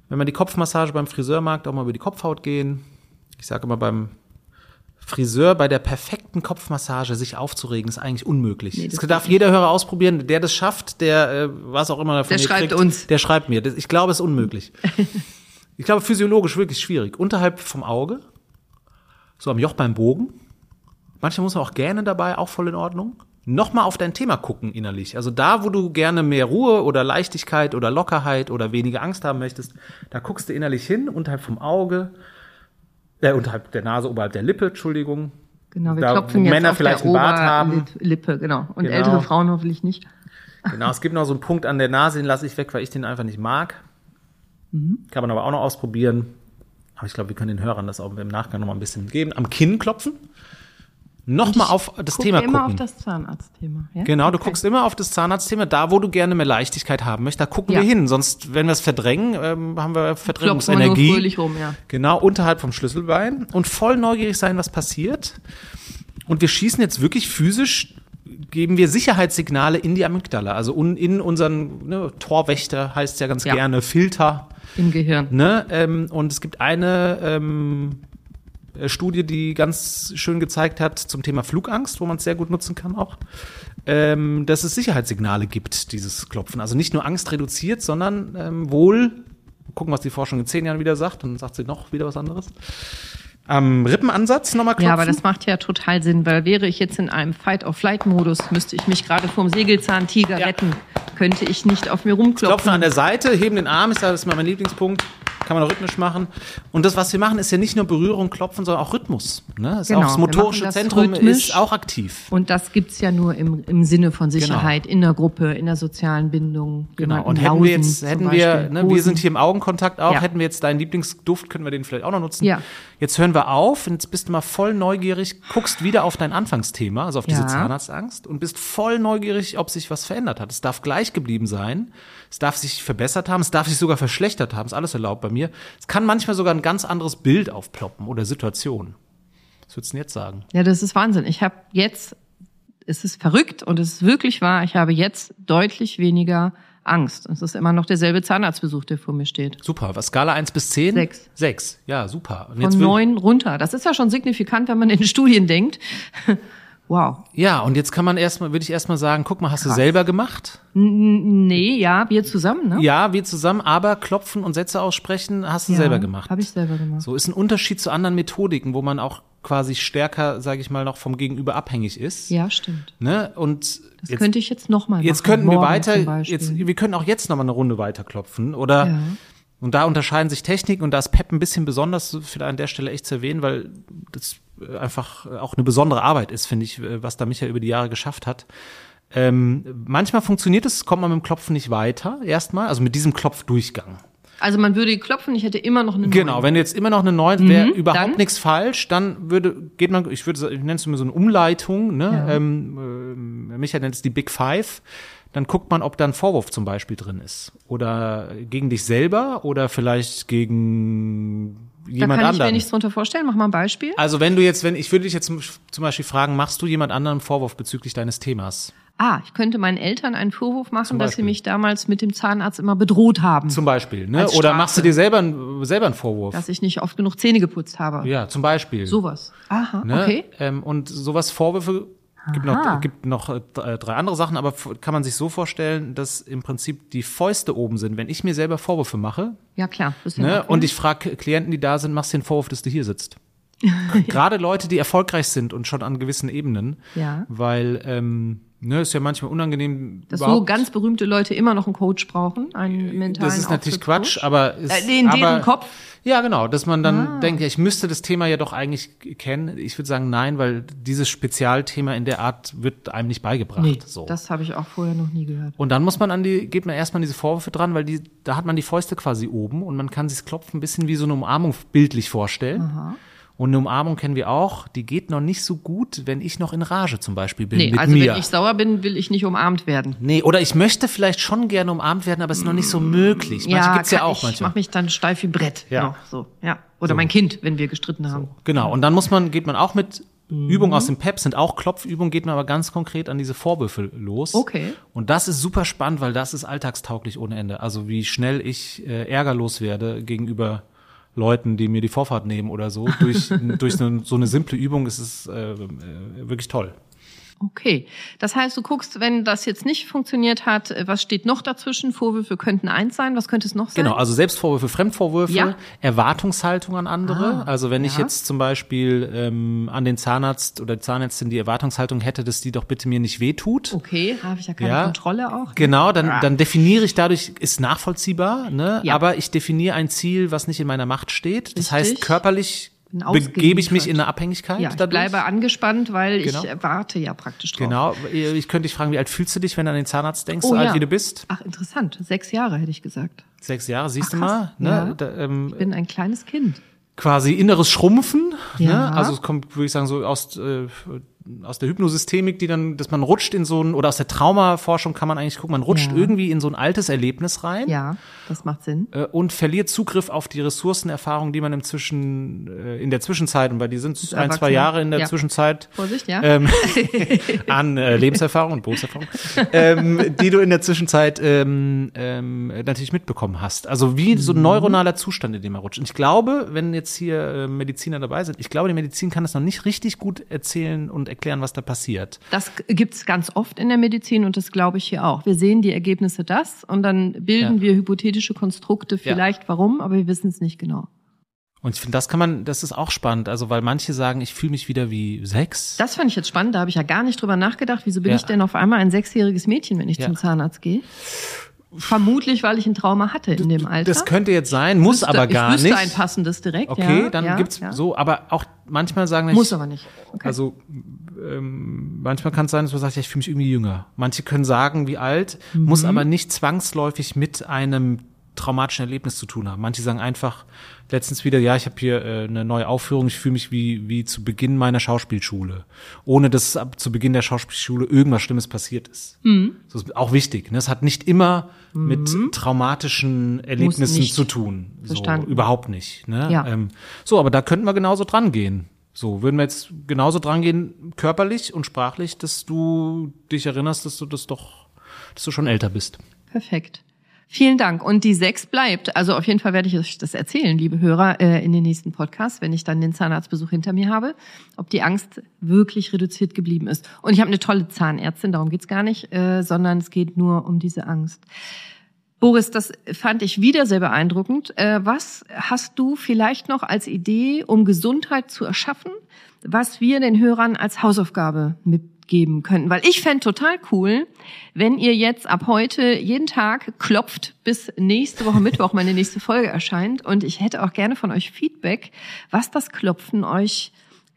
A: Wenn man die Kopfmassage beim Friseur mag, auch mal über die Kopfhaut gehen. Ich sage immer beim Friseur bei der perfekten Kopfmassage sich aufzuregen, ist eigentlich unmöglich.
C: Nee, das
A: das darf jeder Hörer ausprobieren. Der das schafft, der äh, was auch immer davon
C: Der schreibt
A: kriegt,
C: uns.
A: Der schreibt mir. Das, ich glaube, es ist unmöglich. (laughs) ich glaube, physiologisch wirklich schwierig. Unterhalb vom Auge, so am Joch beim Bogen. Manchmal muss man auch gerne dabei, auch voll in Ordnung. Nochmal auf dein Thema gucken innerlich. Also da, wo du gerne mehr Ruhe oder Leichtigkeit oder Lockerheit oder weniger Angst haben möchtest, da guckst du innerlich hin, unterhalb vom Auge, äh, unterhalb der Nase, oberhalb der Lippe, Entschuldigung.
C: Genau, wir
A: Da,
C: klopfen jetzt
A: Männer
C: auf
A: vielleicht
C: der
A: einen Bart haben.
C: Oberlippe, genau. Und
A: Genau.
C: ältere Frauen hoffentlich nicht.
A: Genau, es gibt noch so einen Punkt an der Nase, den lasse ich weg, weil ich den einfach nicht mag. Kann man aber auch noch ausprobieren. Aber ich glaube, wir können den Hörern das auch im Nachgang noch mal ein bisschen geben. Am Kinn klopfen. Nochmal auf das
C: Guck
A: Thema
C: immer
A: gucken.
C: auf das Zahnarztthema. Ja?
A: Genau, du
C: Okay.
A: guckst immer auf das Zahnarztthema, da wo du gerne mehr Leichtigkeit haben möchtest, da gucken
C: Ja.
A: wir hin. Sonst, wenn wir es verdrängen, ähm, haben wir
C: wir
A: Verdrängungsenergie.
C: fröhlich rum, ja.
A: Genau, unterhalb vom Schlüsselbein und voll neugierig sein, was passiert. Und wir schießen jetzt wirklich physisch, geben wir Sicherheitssignale in die Amygdala, also un, in unseren ne, Torwächter, heißt ja ganz
C: Ja.
A: gerne, Filter.
C: Im Gehirn.
A: Ne? Ähm, und es gibt eine ähm, äh, Studie, die ganz schön gezeigt hat zum Thema Flugangst, wo man es sehr gut nutzen kann auch, ähm, dass es Sicherheitssignale gibt, dieses Klopfen. Also nicht nur Angst reduziert, sondern ähm, wohl, gucken, was die Forschung in zehn Jahren wieder sagt, dann sagt sie noch wieder was anderes. Am Rippenansatz nochmal klopfen.
C: Ja, aber das macht ja total Sinn, weil wäre ich jetzt in einem Fight-of-Flight-Modus, müsste ich mich gerade vom Sägelzahntiger
A: Ja.
C: retten, könnte ich nicht auf mir
A: Klopfen
C: rumklopfen.
A: an der Seite, heben den Arm, sage, das ist mal mein Lieblingspunkt. Kann man auch rhythmisch machen. Und das, was wir machen, ist ja nicht nur Berührung, Klopfen, sondern auch Rhythmus. Ne? Ist
C: Genau,
A: auch das motorische
C: das
A: Zentrum ist auch aktiv.
C: Und das gibt's ja nur im, im Sinne von Sicherheit, in der Gruppe, in der sozialen Bindung.
A: Genau. Und hätten wir jetzt, hätten wir, ne, wir sind hier im Augenkontakt auch,
C: Ja.
A: hätten wir jetzt deinen Lieblingsduft, können wir den vielleicht auch noch nutzen.
C: Ja.
A: Jetzt hören wir auf und jetzt bist du mal voll neugierig, guckst wieder auf dein Anfangsthema, also auf diese
C: Ja.
A: Zahnarztangst und bist voll neugierig, ob sich was verändert hat. Es darf gleich geblieben sein, es darf sich verbessert haben, es darf sich sogar verschlechtert haben, ist alles erlaubt bei mir. Es kann manchmal sogar ein ganz anderes Bild aufploppen oder Situation. Was würdest du denn jetzt sagen?
C: Ja, das ist Wahnsinn. Ich habe jetzt, es ist verrückt und es ist wirklich wahr, ich habe jetzt deutlich weniger Angst. Es ist immer noch derselbe Zahnarztbesuch, der vor mir steht.
A: Super. Was Skala 1 bis 10?
C: Sechs.
A: Sechs. Ja, super. Und
C: Von
A: will-
C: neun runter. Das ist ja schon signifikant, wenn man in Studien denkt. Wow.
A: Ja, und jetzt kann man erstmal, würde ich erstmal sagen, guck mal, hast du selber gemacht?
C: Nee, ja, wir zusammen, ne?
A: Ja, wir zusammen, aber klopfen und Sätze aussprechen hast du
C: Ja,
A: selber gemacht.
C: Habe ich selber gemacht.
A: So ist ein Unterschied zu anderen Methodiken, wo man auch quasi stärker, sage ich mal, noch vom Gegenüber abhängig ist.
C: Ja, stimmt.
A: Ne? Und
C: Das
A: jetzt,
C: könnte ich jetzt nochmal
A: jetzt
C: machen.
A: könnten wir weiter, jetzt, wir können auch jetzt nochmal eine Runde weiter klopfen. Oder
C: Ja.
A: und da unterscheiden sich Techniken und da ist Pep ein bisschen besonders, vielleicht an der Stelle echt zu erwähnen, weil das einfach auch eine besondere Arbeit ist, finde ich, äh, was da Michael über die Jahre geschafft hat. Ähm, manchmal funktioniert es, kommt man mit dem Klopfen nicht weiter, erstmal, also mit diesem Klopfdurchgang.
C: Also man würde klopfen, ich hätte immer noch eine
A: Genau,
C: neun.
A: wenn du jetzt immer noch eine 9, wäre überhaupt
C: Mhm, dann?
A: nichts falsch, dann würde, geht man, ich würde, ich nenne es immer so eine Umleitung, ne?
C: Ja.
A: Ähm, äh, Michael nennt es die Big Five. Dann guckt man, ob da ein Vorwurf zum Beispiel drin ist. Oder gegen dich selber oder vielleicht gegen
C: Da
A: jemand
C: kann ich mir nichts drunter vorstellen. Mach mal ein Beispiel.
A: Also wenn du jetzt, wenn, ich würde dich jetzt zum, Beispiel fragen, machst du jemand anderen einen Vorwurf bezüglich deines Themas?
C: Ah, ich könnte meinen Eltern einen Vorwurf machen, dass sie mich damals mit dem Zahnarzt immer bedroht haben,
A: Zum Beispiel, ne? Oder machst du dir selber, einen- selber einen Vorwurf?
C: dass ich nicht oft genug Zähne geputzt habe.
A: ja, zum Beispiel.
C: Sowas. Aha,
A: Ne?
C: okay.
A: Ähm, und sowas Vorwürfe gibt
C: Aha.
A: noch, gibt noch äh, drei andere Sachen, aber kann man sich so vorstellen, dass im Prinzip die Fäuste oben sind. Wenn ich mir selber Vorwürfe mache
C: Ja, klar.
A: Ne, und ich frage Klienten, die da sind, machst du den Vorwurf, dass du hier sitzt. (laughs) Gerade Leute, die erfolgreich sind und schon an gewissen Ebenen,
C: Ja.
A: weil ähm, ne, ist ja manchmal unangenehm.
C: Dass so ganz berühmte Leute immer noch einen Coach brauchen, einen mentalen
A: das ist natürlich. Quatsch, aber ist,
C: Äh, in deren
A: aber,
C: Kopf?
A: Ja, genau, dass man dann
C: Ah.
A: denkt, ja, ich müsste das Thema ja doch eigentlich kennen. Ich würde sagen, nein, weil dieses Spezialthema in der Art wird einem nicht beigebracht.
C: Nee,
A: so.
C: das habe ich auch vorher noch nie gehört.
A: Und dann muss man an die, geht man erstmal an diese Vorwürfe dran, weil die, da hat man die Fäuste quasi oben und man kann sich das Klopfen ein bisschen wie so eine Umarmung bildlich vorstellen. Und eine Umarmung kennen wir auch, die geht noch nicht so gut, wenn ich noch in Rage zum Beispiel bin
C: Nee,
A: mit
C: also
A: mir.
C: wenn ich sauer bin, will ich nicht umarmt werden.
A: nee, oder ich möchte vielleicht schon gerne umarmt werden, aber es ist noch nicht so möglich. Manche gibt's ja auch
C: ich
A: manchmal.
C: mach mich dann steif wie Brett.
A: Ja.
C: Noch, so, ja. Oder mein Kind, wenn wir gestritten haben.
A: Genau, und dann muss man, geht man auch mit
C: Mhm.
A: Übungen aus dem PEP, sind auch Klopfübungen, geht man aber ganz konkret an diese Vorwürfe los.
C: Okay.
A: Und das ist super spannend, weil das ist alltagstauglich ohne Ende. Also wie schnell ich äh, ärgerlos werde gegenüber Leuten, die mir die Vorfahrt nehmen oder so. Durch, (laughs) durch so, eine simple Übung ist es äh, äh, wirklich toll.
C: Okay. Das heißt, du guckst, wenn das jetzt nicht funktioniert hat, äh, was steht noch dazwischen? Vorwürfe könnten eins sein. Was könnte es noch sein?
A: Genau, also Selbstvorwürfe, Fremdvorwürfe,
C: Ja.
A: Erwartungshaltung an andere.
C: Ah,
A: also wenn ich
C: ja.
A: jetzt zum Beispiel ähm, an den Zahnarzt oder die Zahnärztin die Erwartungshaltung hätte, dass die doch bitte mir nicht wehtut.
C: Okay, habe ich ja keine
A: Ja.
C: Kontrolle auch.
A: Genau, dann, dann definiere ich dadurch, ist nachvollziehbar, ne? Aber ich definiere ein Ziel, was nicht in meiner Macht steht. Das
C: Richtig.
A: heißt, körperlich begebe ich mich in eine Abhängigkeit.
C: Ja, ich
A: dadurch.
C: bleibe angespannt, weil
A: Genau.
C: ich äh, warte ja praktisch drauf.
A: Genau, ich könnte dich fragen, wie alt fühlst du dich, wenn du an den Zahnarzt denkst,
C: Oh,
A: so alt
C: ja.
A: wie du bist?
C: Ach, interessant. Sechs Jahre hätte ich gesagt.
A: Sechs Jahre, siehst
C: Ach,
A: du mal. Ne?
C: Ja.
A: Da, ähm,
C: Ich bin ein kleines Kind.
A: quasi inneres Schrumpfen.
C: Ja.
A: Ne? Also es kommt, würde ich sagen, so aus, äh, aus der Hypnosystemik, die dann, dass man rutscht in so ein, oder aus der Traumaforschung kann man eigentlich gucken, man rutscht
C: Ja.
A: irgendwie in so ein altes Erlebnis rein.
C: Ja, das macht Sinn.
A: äh, und verliert Zugriff auf die Ressourcenerfahrung, die man im Zwischen, äh, in der Zwischenzeit, und bei die sind ein, zwei. Jahre in der
C: Ja.
A: Zwischenzeit,
C: Vorsicht, ja?
A: ähm, (laughs) an äh, Lebenserfahrung und Berufserfahrung, ähm, die du in der Zwischenzeit ähm, ähm, natürlich mitbekommen hast. Also wie so
C: Mhm.
A: ein neuronaler Zustand, in dem er rutscht. Und ich glaube, wenn jetzt hier äh, Mediziner dabei sind, ich glaube, die Medizin kann das noch nicht richtig gut erzählen und erklären, was da passiert.
C: Das gibt's ganz oft in der Medizin und das glaube ich hier auch. Wir sehen die Ergebnisse das und dann bilden
A: Ja.
C: wir hypothetische Konstrukte vielleicht warum, aber wir wissen es nicht genau.
A: Und ich finde, das kann man, das ist auch spannend, also weil manche sagen, ich fühle mich wieder wie sechs.
C: Das fand ich jetzt spannend, da habe ich ja gar nicht drüber nachgedacht. Wieso bin
A: Ja.
C: ich denn auf einmal ein sechsjähriges Mädchen, wenn ich
A: Ja.
C: zum Zahnarzt gehe? Vermutlich, weil ich ein Trauma hatte in dem Alter.
A: Das könnte jetzt sein, muss
C: Wüsste-
A: aber gar
C: ich
A: nicht.
C: ein passendes direkt.
A: okay,
C: ja,
A: dann
C: ja,
A: gibt's
C: ja.
A: so, aber auch manchmal sagen
C: Muss aber nicht. Okay.
A: Also ähm, manchmal kann es sein, dass man sagt, ja, ich fühle mich irgendwie jünger. Manche können sagen, wie alt,
C: Mhm.
A: muss aber nicht zwangsläufig mit einem traumatischen Erlebnis zu tun haben. Manche sagen einfach letztens wieder, ja, ich habe hier äh, eine neue Aufführung, ich fühle mich wie wie zu Beginn meiner Schauspielschule, ohne dass ab zu Beginn der Schauspielschule irgendwas Schlimmes passiert ist.
C: Mhm.
A: Das ist auch wichtig. Ne? Es hat nicht immer mit traumatischen Erlebnissen zu tun. So,
C: Verstanden.
A: überhaupt nicht. Ne?
C: Ja.
A: Ähm, so, aber da könnten wir genauso dran gehen. So, würden wir jetzt genauso dran gehen, körperlich und sprachlich, dass du dich erinnerst, dass du das doch, dass du schon älter bist.
C: Perfekt. Vielen Dank. Und die sechs bleibt. Also auf jeden Fall werde ich euch das erzählen, liebe Hörer, äh, in den nächsten Podcasts, wenn ich dann den Zahnarztbesuch hinter mir habe, ob die Angst wirklich reduziert geblieben ist. Und ich habe eine tolle Zahnärztin, darum geht's gar nicht, äh, sondern es geht nur um diese Angst. Boris, das fand ich wieder sehr beeindruckend. Äh, Was hast du vielleicht noch als Idee, um Gesundheit zu erschaffen, was wir den Hörern als Hausaufgabe mitgeben könnten? Weil ich fände total cool, wenn ihr jetzt ab heute jeden Tag klopft, bis nächste Woche Mittwoch meine nächste Folge erscheint. Und ich hätte auch gerne von euch Feedback, was das Klopfen euch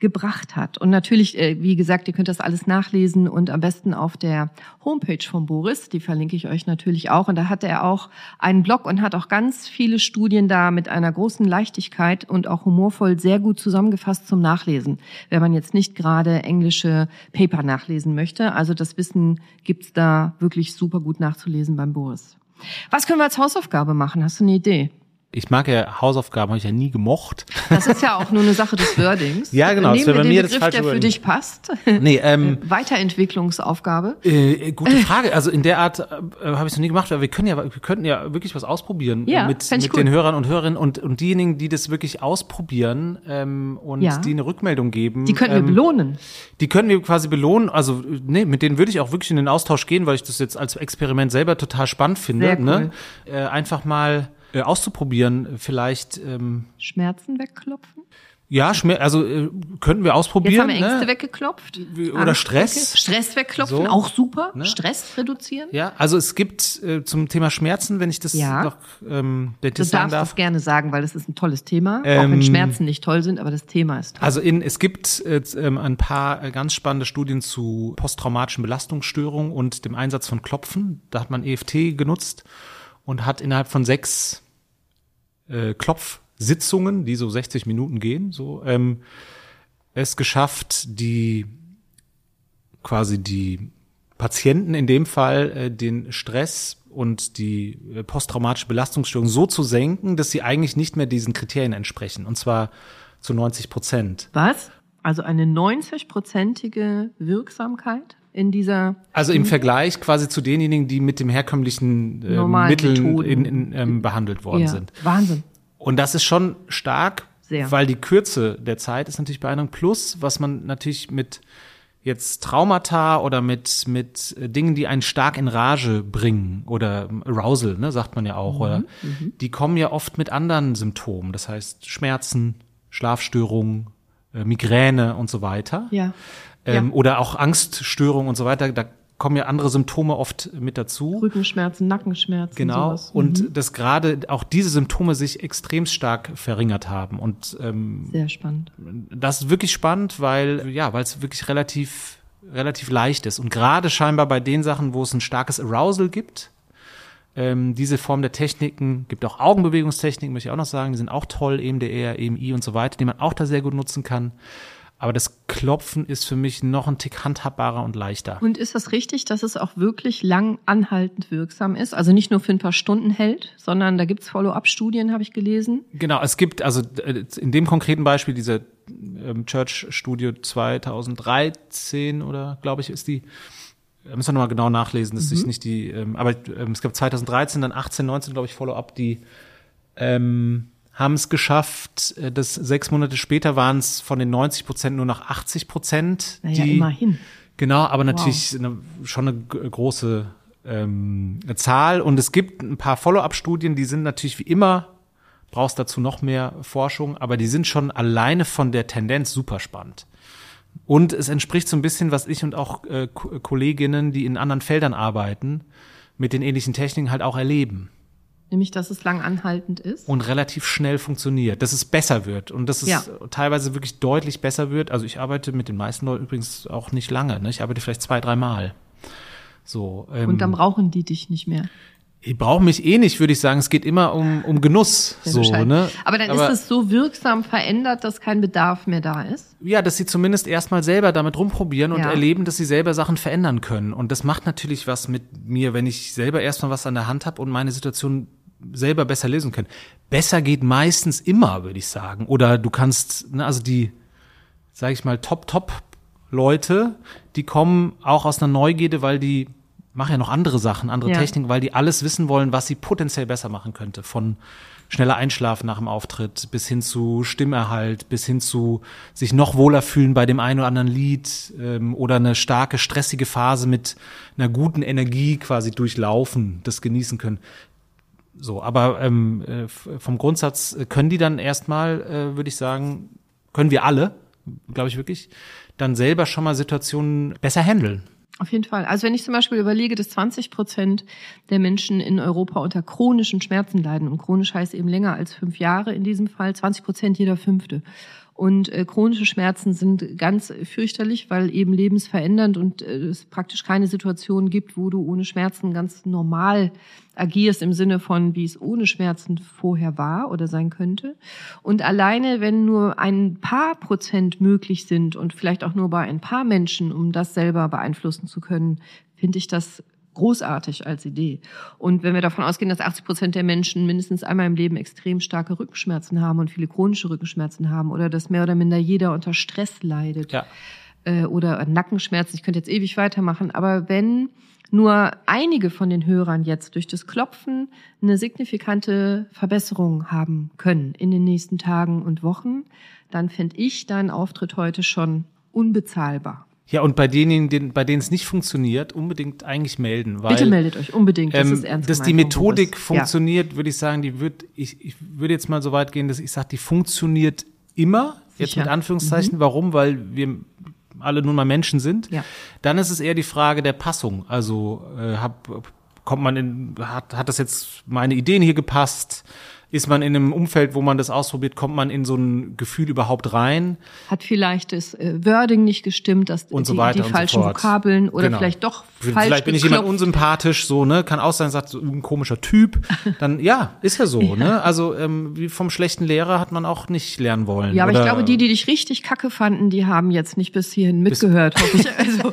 C: gebracht hat. Und natürlich, äh, wie gesagt, ihr könnt das alles nachlesen und am besten auf der Homepage von Boris, die verlinke ich euch natürlich auch. Und da hat er auch einen Blog und hat auch ganz viele Studien da mit einer großen Leichtigkeit und auch humorvoll sehr gut zusammengefasst zum Nachlesen, wenn man jetzt nicht gerade englische Paper nachlesen möchte. Also das Wissen gibt's da wirklich super gut nachzulesen beim Boris. Was können wir als Hausaufgabe machen? Hast du eine Idee?
A: Ich mag ja Hausaufgaben, habe ich ja nie gemocht.
C: Das ist ja auch nur eine Sache des Wordings.
A: Ja, genau, das
C: Nehmen wir
A: bei
C: den
A: mir das
C: Begriff,
A: falsche
C: der für dich passt.
A: Nee, ähm,
C: Weiterentwicklungsaufgabe.
A: Äh, gute (laughs) Frage. Also in der Art äh, habe ich es noch nie gemacht, aber wir können ja, wir könnten ja wirklich was ausprobieren
C: Ja,
A: äh, mit, mit den. Hörern und Hörerinnen und, und diejenigen, die das wirklich ausprobieren ähm, und
C: Ja.
A: die eine Rückmeldung geben.
C: Die können wir
A: ähm,
C: belohnen.
A: Die können wir quasi belohnen. Also nee, mit denen würde ich auch wirklich in den Austausch gehen, weil ich das jetzt als Experiment selber total spannend finde.
C: Sehr cool.
A: ne? äh, einfach mal äh, auszuprobieren, vielleicht. Ähm,
C: Schmerzen wegklopfen.
A: ja, Schmer also äh, könnten wir ausprobieren.
C: Jetzt haben wir Ängste
A: ne?
C: weggeklopft.
A: Oder
C: Angst
A: Stress.
C: wegge- Stress wegklopfen,
A: So.
C: auch super.
A: Ne?
C: Stress reduzieren.
A: Ja, also es gibt äh, zum Thema Schmerzen, wenn ich das
C: Ja.
A: noch ähm,
C: Du darfst
A: darf.
C: das gerne sagen, weil das ist ein tolles Thema. auch
A: Ähm,
C: wenn Schmerzen nicht toll sind, aber das Thema ist toll.
A: Also in, es gibt äh, ähm, ein paar äh, ganz spannende Studien zu posttraumatischen Belastungsstörungen und dem Einsatz von Klopfen. Da hat man EFT genutzt und hat innerhalb von sechs äh, Klopfsitzungen, die so 60 Minuten gehen, so ähm, es geschafft, die quasi die Patienten in dem Fall äh, den Stress und die äh, posttraumatische Belastungsstörung so zu senken, dass sie eigentlich nicht mehr diesen Kriterien entsprechen. Und zwar zu 90 Prozent.
C: Was? Also eine 90-prozentige Wirksamkeit in dieser
A: Also im Vergleich quasi zu denjenigen, die mit dem herkömmlichen äh, Mitteln in, in, ähm, behandelt worden
C: ja,
A: sind.
C: Wahnsinn.
A: Und das ist schon stark,
C: Sehr.
A: weil die Kürze der Zeit ist natürlich beeindruckend. Plus, was man natürlich mit jetzt Traumata oder mit, mit äh, Dingen, die einen stark in Rage bringen oder ähm, Arousal, ne, sagt man ja auch, oder
C: Mhm,
A: die kommen ja oft mit anderen Symptomen. Das heißt Schmerzen, Schlafstörungen, äh, Migräne und so weiter.
C: Ja.
A: Ähm,
C: Ja.
A: Oder auch Angststörungen und so weiter. Da kommen ja andere Symptome oft mit dazu.
C: Rückenschmerzen, Nackenschmerzen.
A: Genau.
C: Sowas.
A: Und
C: Mhm.
A: dass gerade auch diese Symptome sich extrem stark verringert haben. Und ähm,
C: Sehr spannend.
A: das ist wirklich spannend, weil, ja, weil es wirklich relativ, relativ leicht ist. Und gerade scheinbar bei den Sachen, wo es ein starkes Arousal gibt, ähm, diese Form der Techniken, gibt auch Augenbewegungstechniken, möchte ich auch noch sagen, die sind auch toll, E EMDR, EMI und so weiter, die man auch da sehr gut nutzen kann. Aber das Klopfen ist für mich noch ein Tick handhabbarer und leichter.
C: Und ist das richtig, dass es auch wirklich lang anhaltend wirksam ist? Also nicht nur für ein paar Stunden hält, sondern da gibt's Follow-up-Studien, habe ich gelesen.
A: Genau, es gibt also äh, in dem konkreten Beispiel dieser ähm, Church Studio 2013 oder glaube ich ist die da müssen wir nochmal genau nachlesen, das ist nicht die, ähm, aber ähm, es gab 2013, dann 18, 19, glaube ich, Follow-up, die ähm, haben es geschafft, äh, dass sechs Monate später waren es von den 90 Prozent nur noch 80 Prozent.
C: Naja,
A: die,
C: immerhin.
A: Genau, aber natürlich eine, schon eine große ähm, Zahl. Und es gibt ein paar Follow-up-Studien, die sind natürlich wie immer, brauchst dazu noch mehr Forschung, aber die sind schon alleine von der Tendenz super spannend. Und es entspricht so ein bisschen, was ich und auch äh, Ko- Kolleginnen, die in anderen Feldern arbeiten, mit den ähnlichen Techniken halt auch erleben.
C: Nämlich, dass es lang anhaltend ist.
A: Und relativ schnell funktioniert, dass es besser wird und dass es
C: Ja.
A: teilweise wirklich deutlich besser wird. Also ich arbeite mit den meisten Leuten übrigens auch nicht lange. Ne? Ich arbeite vielleicht zwei, dreimal. So, ähm,
C: Und dann brauchen die dich nicht mehr.
A: Ich brauche mich eh nicht, würde ich sagen. Es geht immer um, um Genuss. So, ne?
C: Aber dann ist es so wirksam verändert, dass kein Bedarf mehr da ist.
A: Ja, dass sie zumindest erstmal selber damit rumprobieren und
C: Ja.
A: erleben, dass sie selber Sachen verändern können. Und das macht natürlich was mit mir, wenn ich selber erstmal was an der Hand habe und meine Situation selber besser lesen kann. Besser geht meistens immer, würde ich sagen. Oder du kannst, ne, also die, sage ich mal, Top-Top-Leute, die kommen auch aus einer Neugierde, weil die machen ja noch andere Sachen, andere
C: Ja.
A: Techniken, weil die alles wissen wollen, was sie potenziell besser machen könnte. Von schneller Einschlafen nach dem Auftritt bis hin zu Stimmerhalt, bis hin zu sich noch wohler fühlen bei dem einen oder anderen Lied ähm, oder eine starke, stressige Phase mit einer guten Energie quasi durchlaufen, das genießen können. So, aber ähm, äh, vom Grundsatz äh, können die dann erstmal, äh, würde ich sagen, können wir alle, glaube ich wirklich, dann selber schon mal Situationen besser handeln.
C: Auf jeden Fall. Also wenn ich zum Beispiel überlege, dass 20 Prozent der Menschen in Europa unter chronischen Schmerzen leiden, und chronisch heißt eben länger als fünf Jahre in diesem Fall, 20 Prozent jeder fünfte. Und äh, chronische Schmerzen sind ganz fürchterlich, weil eben lebensverändernd und äh, es praktisch keine Situation gibt, wo du ohne Schmerzen ganz normal agierst im Sinne von, wie es ohne Schmerzen vorher war oder sein könnte. Und alleine, wenn nur ein paar Prozent möglich sind und vielleicht auch nur bei ein paar Menschen, um das selber beeinflussen zu können, finde ich das großartig als Idee. Und wenn wir davon ausgehen, dass 80 Prozent der Menschen mindestens einmal im Leben extrem starke Rückenschmerzen haben und viele chronische Rückenschmerzen haben oder dass mehr oder minder jeder unter Stress leidet,
A: Ja.
C: äh, oder Nackenschmerzen. Ich könnte jetzt ewig weitermachen. Aber wenn nur einige von den Hörern jetzt durch das Klopfen eine signifikante Verbesserung haben können in den nächsten Tagen und Wochen, dann finde ich deinen Auftritt heute schon unbezahlbar.
A: Ja, und bei denjenigen, denen- bei denen es nicht funktioniert, unbedingt eigentlich melden. Weil,
C: Bitte meldet euch unbedingt. Das
A: ähm,
C: ist ernst
A: dass die Methodik funktioniert, würde ich sagen, die wird, ich, ich würde jetzt mal so weit gehen, dass ich sage, die funktioniert immer, jetzt
C: Sicher.
A: mit Anführungszeichen. Warum? Weil wir alle nun mal Menschen sind.
C: Ja.
A: Dann ist es eher die Frage der Passung. Also äh, hab, kommt man in, hat, hat das jetzt meine Ideen hier gepasst? Ist man in einem Umfeld, wo man das ausprobiert, kommt man in so ein Gefühl überhaupt rein?
C: Ja. Hat vielleicht das äh, Wording nicht gestimmt, dass
A: Und
C: die,
A: so weiter
C: die
A: so
C: falschen
A: fort.
C: Vokabeln oder
A: Genau.
C: vielleicht doch falsch
A: Vielleicht bin ich jemand unsympathisch, so, ne? Kann auch sein, sagt so ein komischer Typ. (laughs) Dann, ja, ist ja so, ne? Also, ähm, wie vom schlechten Lehrer hat man auch nicht lernen wollen.
C: Ja, aber
A: oder,
C: ich glaube, die, die dich richtig kacke fanden, die haben jetzt nicht bis hierhin mitgehört, hoffe ich. (laughs) Also,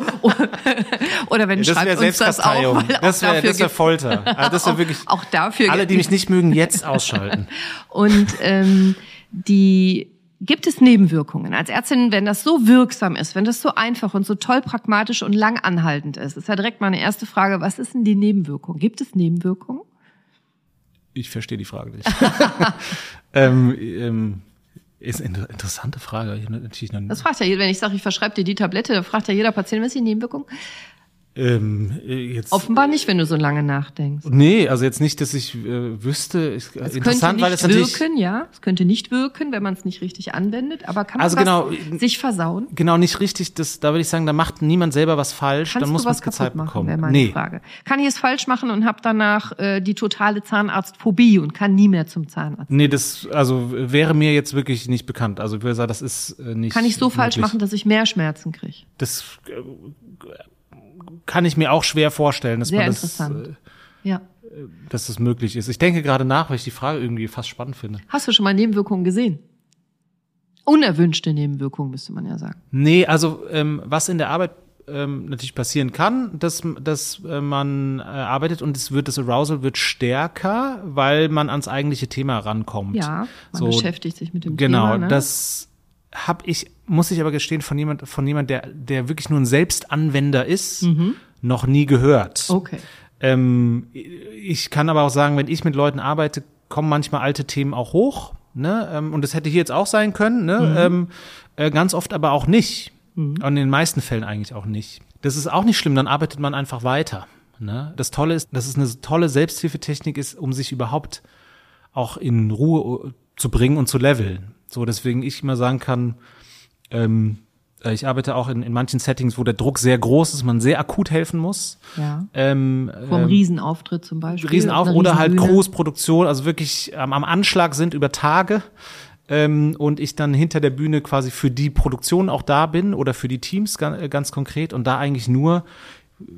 C: (laughs) oder wenn
A: Das wäre
C: schreibt uns das auch, weil auch
A: Das wäre das wär Folter. Also das wäre
C: auch,
A: wirklich.
C: auch dafür
A: Alle, die mich nicht mögen, jetzt ausschalten. (laughs)
C: Und ähm, die gibt es Nebenwirkungen. Als Ärztin, wenn das so wirksam ist, wenn das so einfach und so toll pragmatisch und lang anhaltend ist, ist ja direkt meine erste Frage, was ist denn die Nebenwirkung? Gibt es Nebenwirkungen?
A: Ich verstehe die Frage nicht. (laughs) (laughs) ähm, ähm, ist eine inter- interessante Frage. Ich Natürlich
C: Das fragt ja jeder, wenn ich sage, ich verschreibe dir die Tablette, dann fragt ja jeder Patient, was ist die Nebenwirkung?
A: Ähm, äh, jetzt,
C: Offenbar nicht, wenn du so lange nachdenkst.
A: Nee, also jetzt nicht, dass ich äh, wüsste. Ist,
C: Es
A: interessant,
C: könnte
A: weil
C: nicht
A: es natürlich.
C: wirken, ja. Es könnte nicht wirken, wenn man es nicht richtig anwendet. Aber kann man
A: Also
C: was
A: genau,
C: sich versauen?
A: Genau, nicht richtig. Das, da würde ich sagen, da macht niemand selber was falsch.
C: Kannst
A: dann muss man
C: was
A: es
C: kaputt
A: gezeigt
C: machen,
A: bekommen.
C: wäre meine
A: nee.
C: Frage. Kann ich es falsch machen und habe danach äh, die totale Zahnarztphobie und kann nie mehr zum Zahnarzt?
A: Nee, das also wäre mir jetzt wirklich nicht bekannt. Also ich würde sagen, das ist äh, nicht.
C: Kann ich so falsch
A: möglich.
C: machen, dass ich mehr Schmerzen kriege?
A: Das äh, kann ich mir auch schwer vorstellen, dass
C: Sehr
A: man das, äh,
C: Ja.
A: dass das möglich ist. Ich denke gerade nach, weil ich die Frage irgendwie fast spannend finde.
C: Hast du schon mal Nebenwirkungen gesehen? Unerwünschte Nebenwirkungen, müsste man ja sagen.
A: Nee, also ähm, was in der Arbeit ähm, natürlich passieren kann, dass, dass äh, man äh, arbeitet und es wird das Arousal wird stärker, weil man ans eigentliche Thema rankommt.
C: Ja, man
A: So,
C: beschäftigt sich mit dem
A: Genau,
C: Thema. Ne?
A: das habe ich, muss ich aber gestehen, von jemand, von jemand, der, der wirklich nur ein Selbstanwender ist, noch nie gehört.
C: Mhm. Okay.
A: Ähm, ich kann aber auch sagen, wenn ich mit Leuten arbeite, kommen manchmal alte Themen auch hoch. Ne? Ähm, und das hätte hier jetzt auch sein können. Ne? Ähm, äh, ganz oft aber auch nicht. Und in den meisten Fällen eigentlich auch nicht. Das ist auch nicht schlimm, dann arbeitet man einfach weiter. Ne? Das Tolle ist, dass es eine tolle Selbsthilfetechnik ist, um sich überhaupt auch in Ruhe zu bringen und zu leveln. So, deswegen ich immer sagen kann, ähm, Äh, Ich arbeite auch in, in manchen Settings, wo der Druck sehr groß ist, man sehr akut helfen muss.
C: Ja.
A: Ähm,
C: Vom
A: ähm,
C: Riesenauftritt zum Beispiel.
A: Riesenauf
C: Eine
A: oder halt. Großproduktion, also wirklich ähm, am Anschlag sind über Tage ähm, und ich dann hinter der Bühne quasi für die Produktion auch da bin oder für die Teams ganz, ganz konkret und da eigentlich nur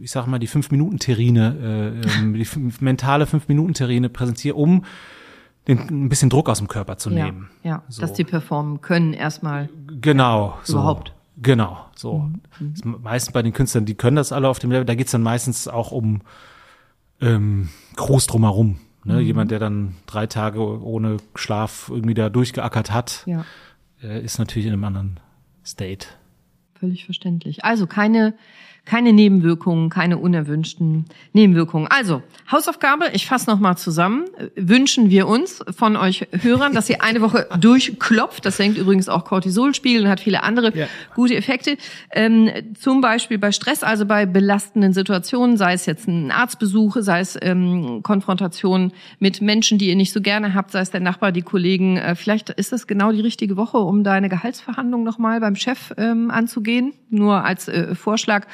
A: ich sag mal, die Fünf-Minuten-Terrine, äh, ähm, die fünf, mentale Fünf-Minuten-Terrine präsentiere, um den, ein bisschen Druck aus dem Körper zu
C: Ja,
A: nehmen.
C: ja.
A: So.
C: dass die performen können erstmal.
A: Genau. So.
C: Überhaupt.
A: Genau, so.
C: Mhm.
A: Ist Meistens bei den Künstlern, die können das alle auf dem Level, da geht's dann meistens auch um ähm, groß drumherum. Ne?
C: Mhm.
A: Jemand, der dann drei Tage ohne Schlaf irgendwie da durchgeackert hat,
C: Ja,
A: äh, ist natürlich in einem anderen State.
C: völlig verständlich. Also keine, keine Nebenwirkungen, keine unerwünschten Nebenwirkungen. Also, Hausaufgabe, ich fasse nochmal zusammen. Wünschen wir uns von euch Hörern, dass ihr eine Woche (laughs) durchklopft. Das senkt übrigens auch Cortisolspiegel und hat viele andere
A: Ja.
C: gute Effekte. Ähm, zum Beispiel bei Stress, also bei belastenden Situationen, sei es jetzt ein Arztbesuch, sei es ähm, Konfrontation mit Menschen, die ihr nicht so gerne habt, sei es der Nachbar, die Kollegen. Äh, vielleicht ist das genau die richtige Woche, um deine Gehaltsverhandlung nochmal beim Chef ähm, anzugehen, nur als äh, Vorschlag.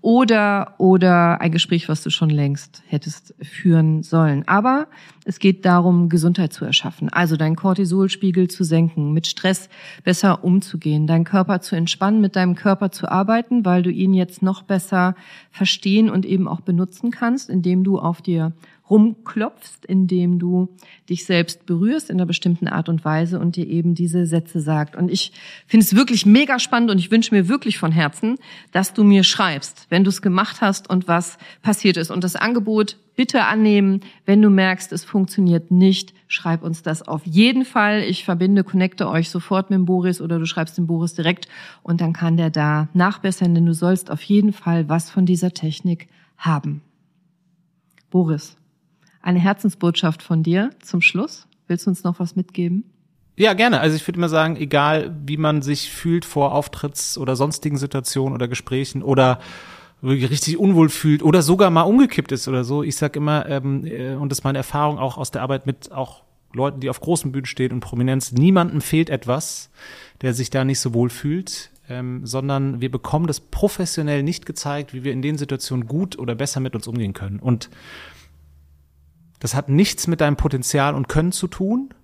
C: Oder, oder ein Gespräch, was du schon längst hättest führen sollen. Aber es geht darum, Gesundheit zu erschaffen. Also deinen Cortisolspiegel zu senken, mit Stress besser umzugehen, deinen Körper zu entspannen, mit deinem Körper zu arbeiten, weil du ihn jetzt noch besser verstehen und eben auch benutzen kannst, indem du auf dir rumklopfst, indem du dich selbst berührst in einer bestimmten Art und Weise und dir eben diese Sätze sagt. Und ich finde es wirklich mega spannend und ich wünsche mir wirklich von Herzen, dass du mir schreibst, wenn du es gemacht hast und was passiert ist. Und das Angebot bitte annehmen. Wenn du merkst, es funktioniert nicht, schreib uns das auf jeden Fall. Ich verbinde, connecte euch sofort mit dem Boris oder du schreibst dem Boris direkt und dann kann der da nachbessern, denn du sollst auf jeden Fall was von dieser Technik haben. Boris, eine Herzensbotschaft von dir zum Schluss. Willst du uns noch was mitgeben?
A: Ja, gerne. Also ich würde immer sagen, egal wie man sich fühlt vor Auftritts- oder sonstigen Situationen oder Gesprächen oder wirklich richtig unwohl fühlt oder sogar mal umgekippt ist oder so. Ich sag immer, ähm, äh, und das ist meine Erfahrung auch aus der Arbeit mit auch Leuten, die auf großen Bühnen stehen und Prominenz, niemandem fehlt etwas, der sich da nicht so wohl fühlt, ähm, sondern wir bekommen das professionell nicht gezeigt, wie wir in den Situationen gut oder besser mit uns umgehen können. Und das hat nichts mit deinem Potenzial und Können zu tun.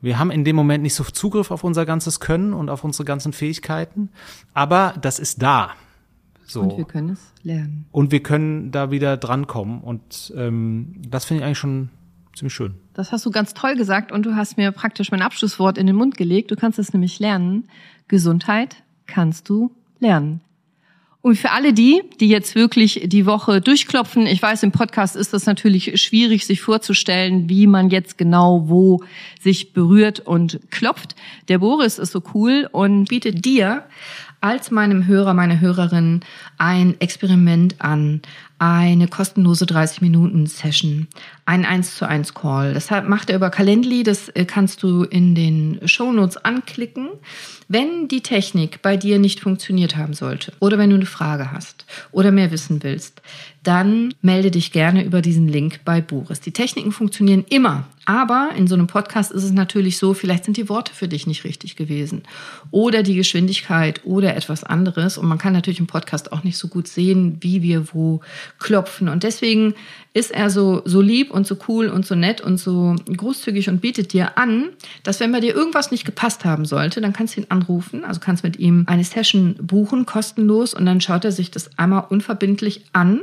A: Wir haben in dem Moment nicht so Zugriff auf unser ganzes Können und auf unsere ganzen Fähigkeiten, aber das ist da. So.
C: Und wir können es lernen.
A: Und wir können da wieder drankommen. Und ähm, das finde ich eigentlich schon ziemlich schön.
C: Das hast du ganz toll gesagt und du hast mir praktisch mein Abschlusswort in den Mund gelegt. Du kannst es nämlich lernen. Gesundheit kannst du lernen. Und für alle die, die jetzt wirklich die Woche durchklopfen, ich weiß, im Podcast ist das natürlich schwierig, sich vorzustellen, wie man jetzt genau wo sich berührt und klopft. Der Boris ist so cool und
B: bietet dir als meinem Hörer, meine Hörerin ein Experiment an, eine kostenlose 30-Minuten-Session, ein 1 zu 1 Call. Das macht er über Calendly, das äh, kannst du in den Shownotes anklicken. Wenn die Technik bei dir nicht funktioniert haben sollte oder wenn du eine Frage hast oder mehr wissen willst, dann melde dich gerne über diesen Link bei Boris. Die Techniken funktionieren immer, aber in so einem Podcast ist es natürlich so, vielleicht sind die Worte für dich nicht richtig gewesen oder die Geschwindigkeit oder etwas anderes und man kann natürlich im Podcast auch nicht so gut sehen, wie wir wo klopfen und deswegen ist er so, so lieb und so cool und so nett und so großzügig und bietet dir an, dass wenn bei dir irgendwas nicht gepasst haben sollte, dann kannst du ihn anrufen, also kannst mit ihm eine Session buchen, kostenlos und dann schaut er sich das einmal unverbindlich an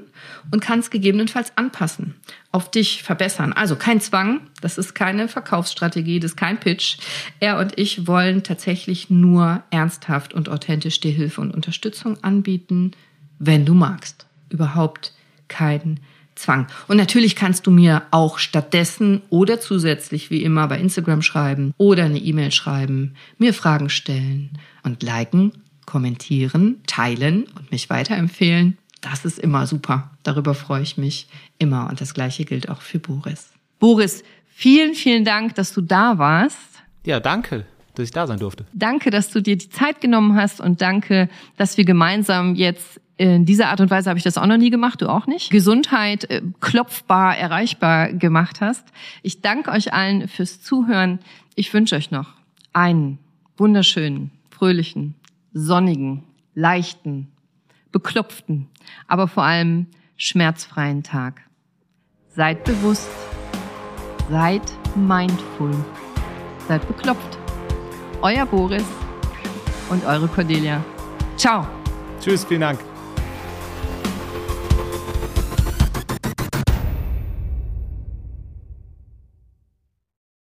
B: und kann es gegebenenfalls anpassen, auf dich verbessern. Also kein Zwang, das ist keine Verkaufsstrategie, das ist kein Pitch. Er und ich wollen tatsächlich nur ernsthaft und authentisch dir Hilfe und Unterstützung anbieten, wenn du magst. Überhaupt kein Zwang. Und natürlich kannst du mir auch stattdessen oder zusätzlich wie immer bei Instagram schreiben oder eine E-Mail schreiben, mir Fragen stellen und liken, kommentieren, teilen und mich weiterempfehlen. Das ist immer super. Darüber freue ich mich immer. Und das gleiche gilt auch für Boris.
C: Boris, vielen, vielen Dank, dass du da warst.
A: Ja, danke, dass ich da sein durfte.
C: Danke, dass du dir die Zeit genommen hast und danke, dass wir gemeinsam jetzt in dieser Art und Weise habe ich das auch noch nie gemacht, du auch nicht. Gesundheit äh, klopfbar, erreichbar gemacht hast. Ich danke euch allen fürs Zuhören. Ich wünsche euch noch einen wunderschönen, fröhlichen, sonnigen, leichten, beklopften, aber vor allem schmerzfreien Tag. Seid bewusst, seid mindful, seid beklopft. Euer Boris und eure Cordelia. Ciao.
A: Tschüss, vielen Dank.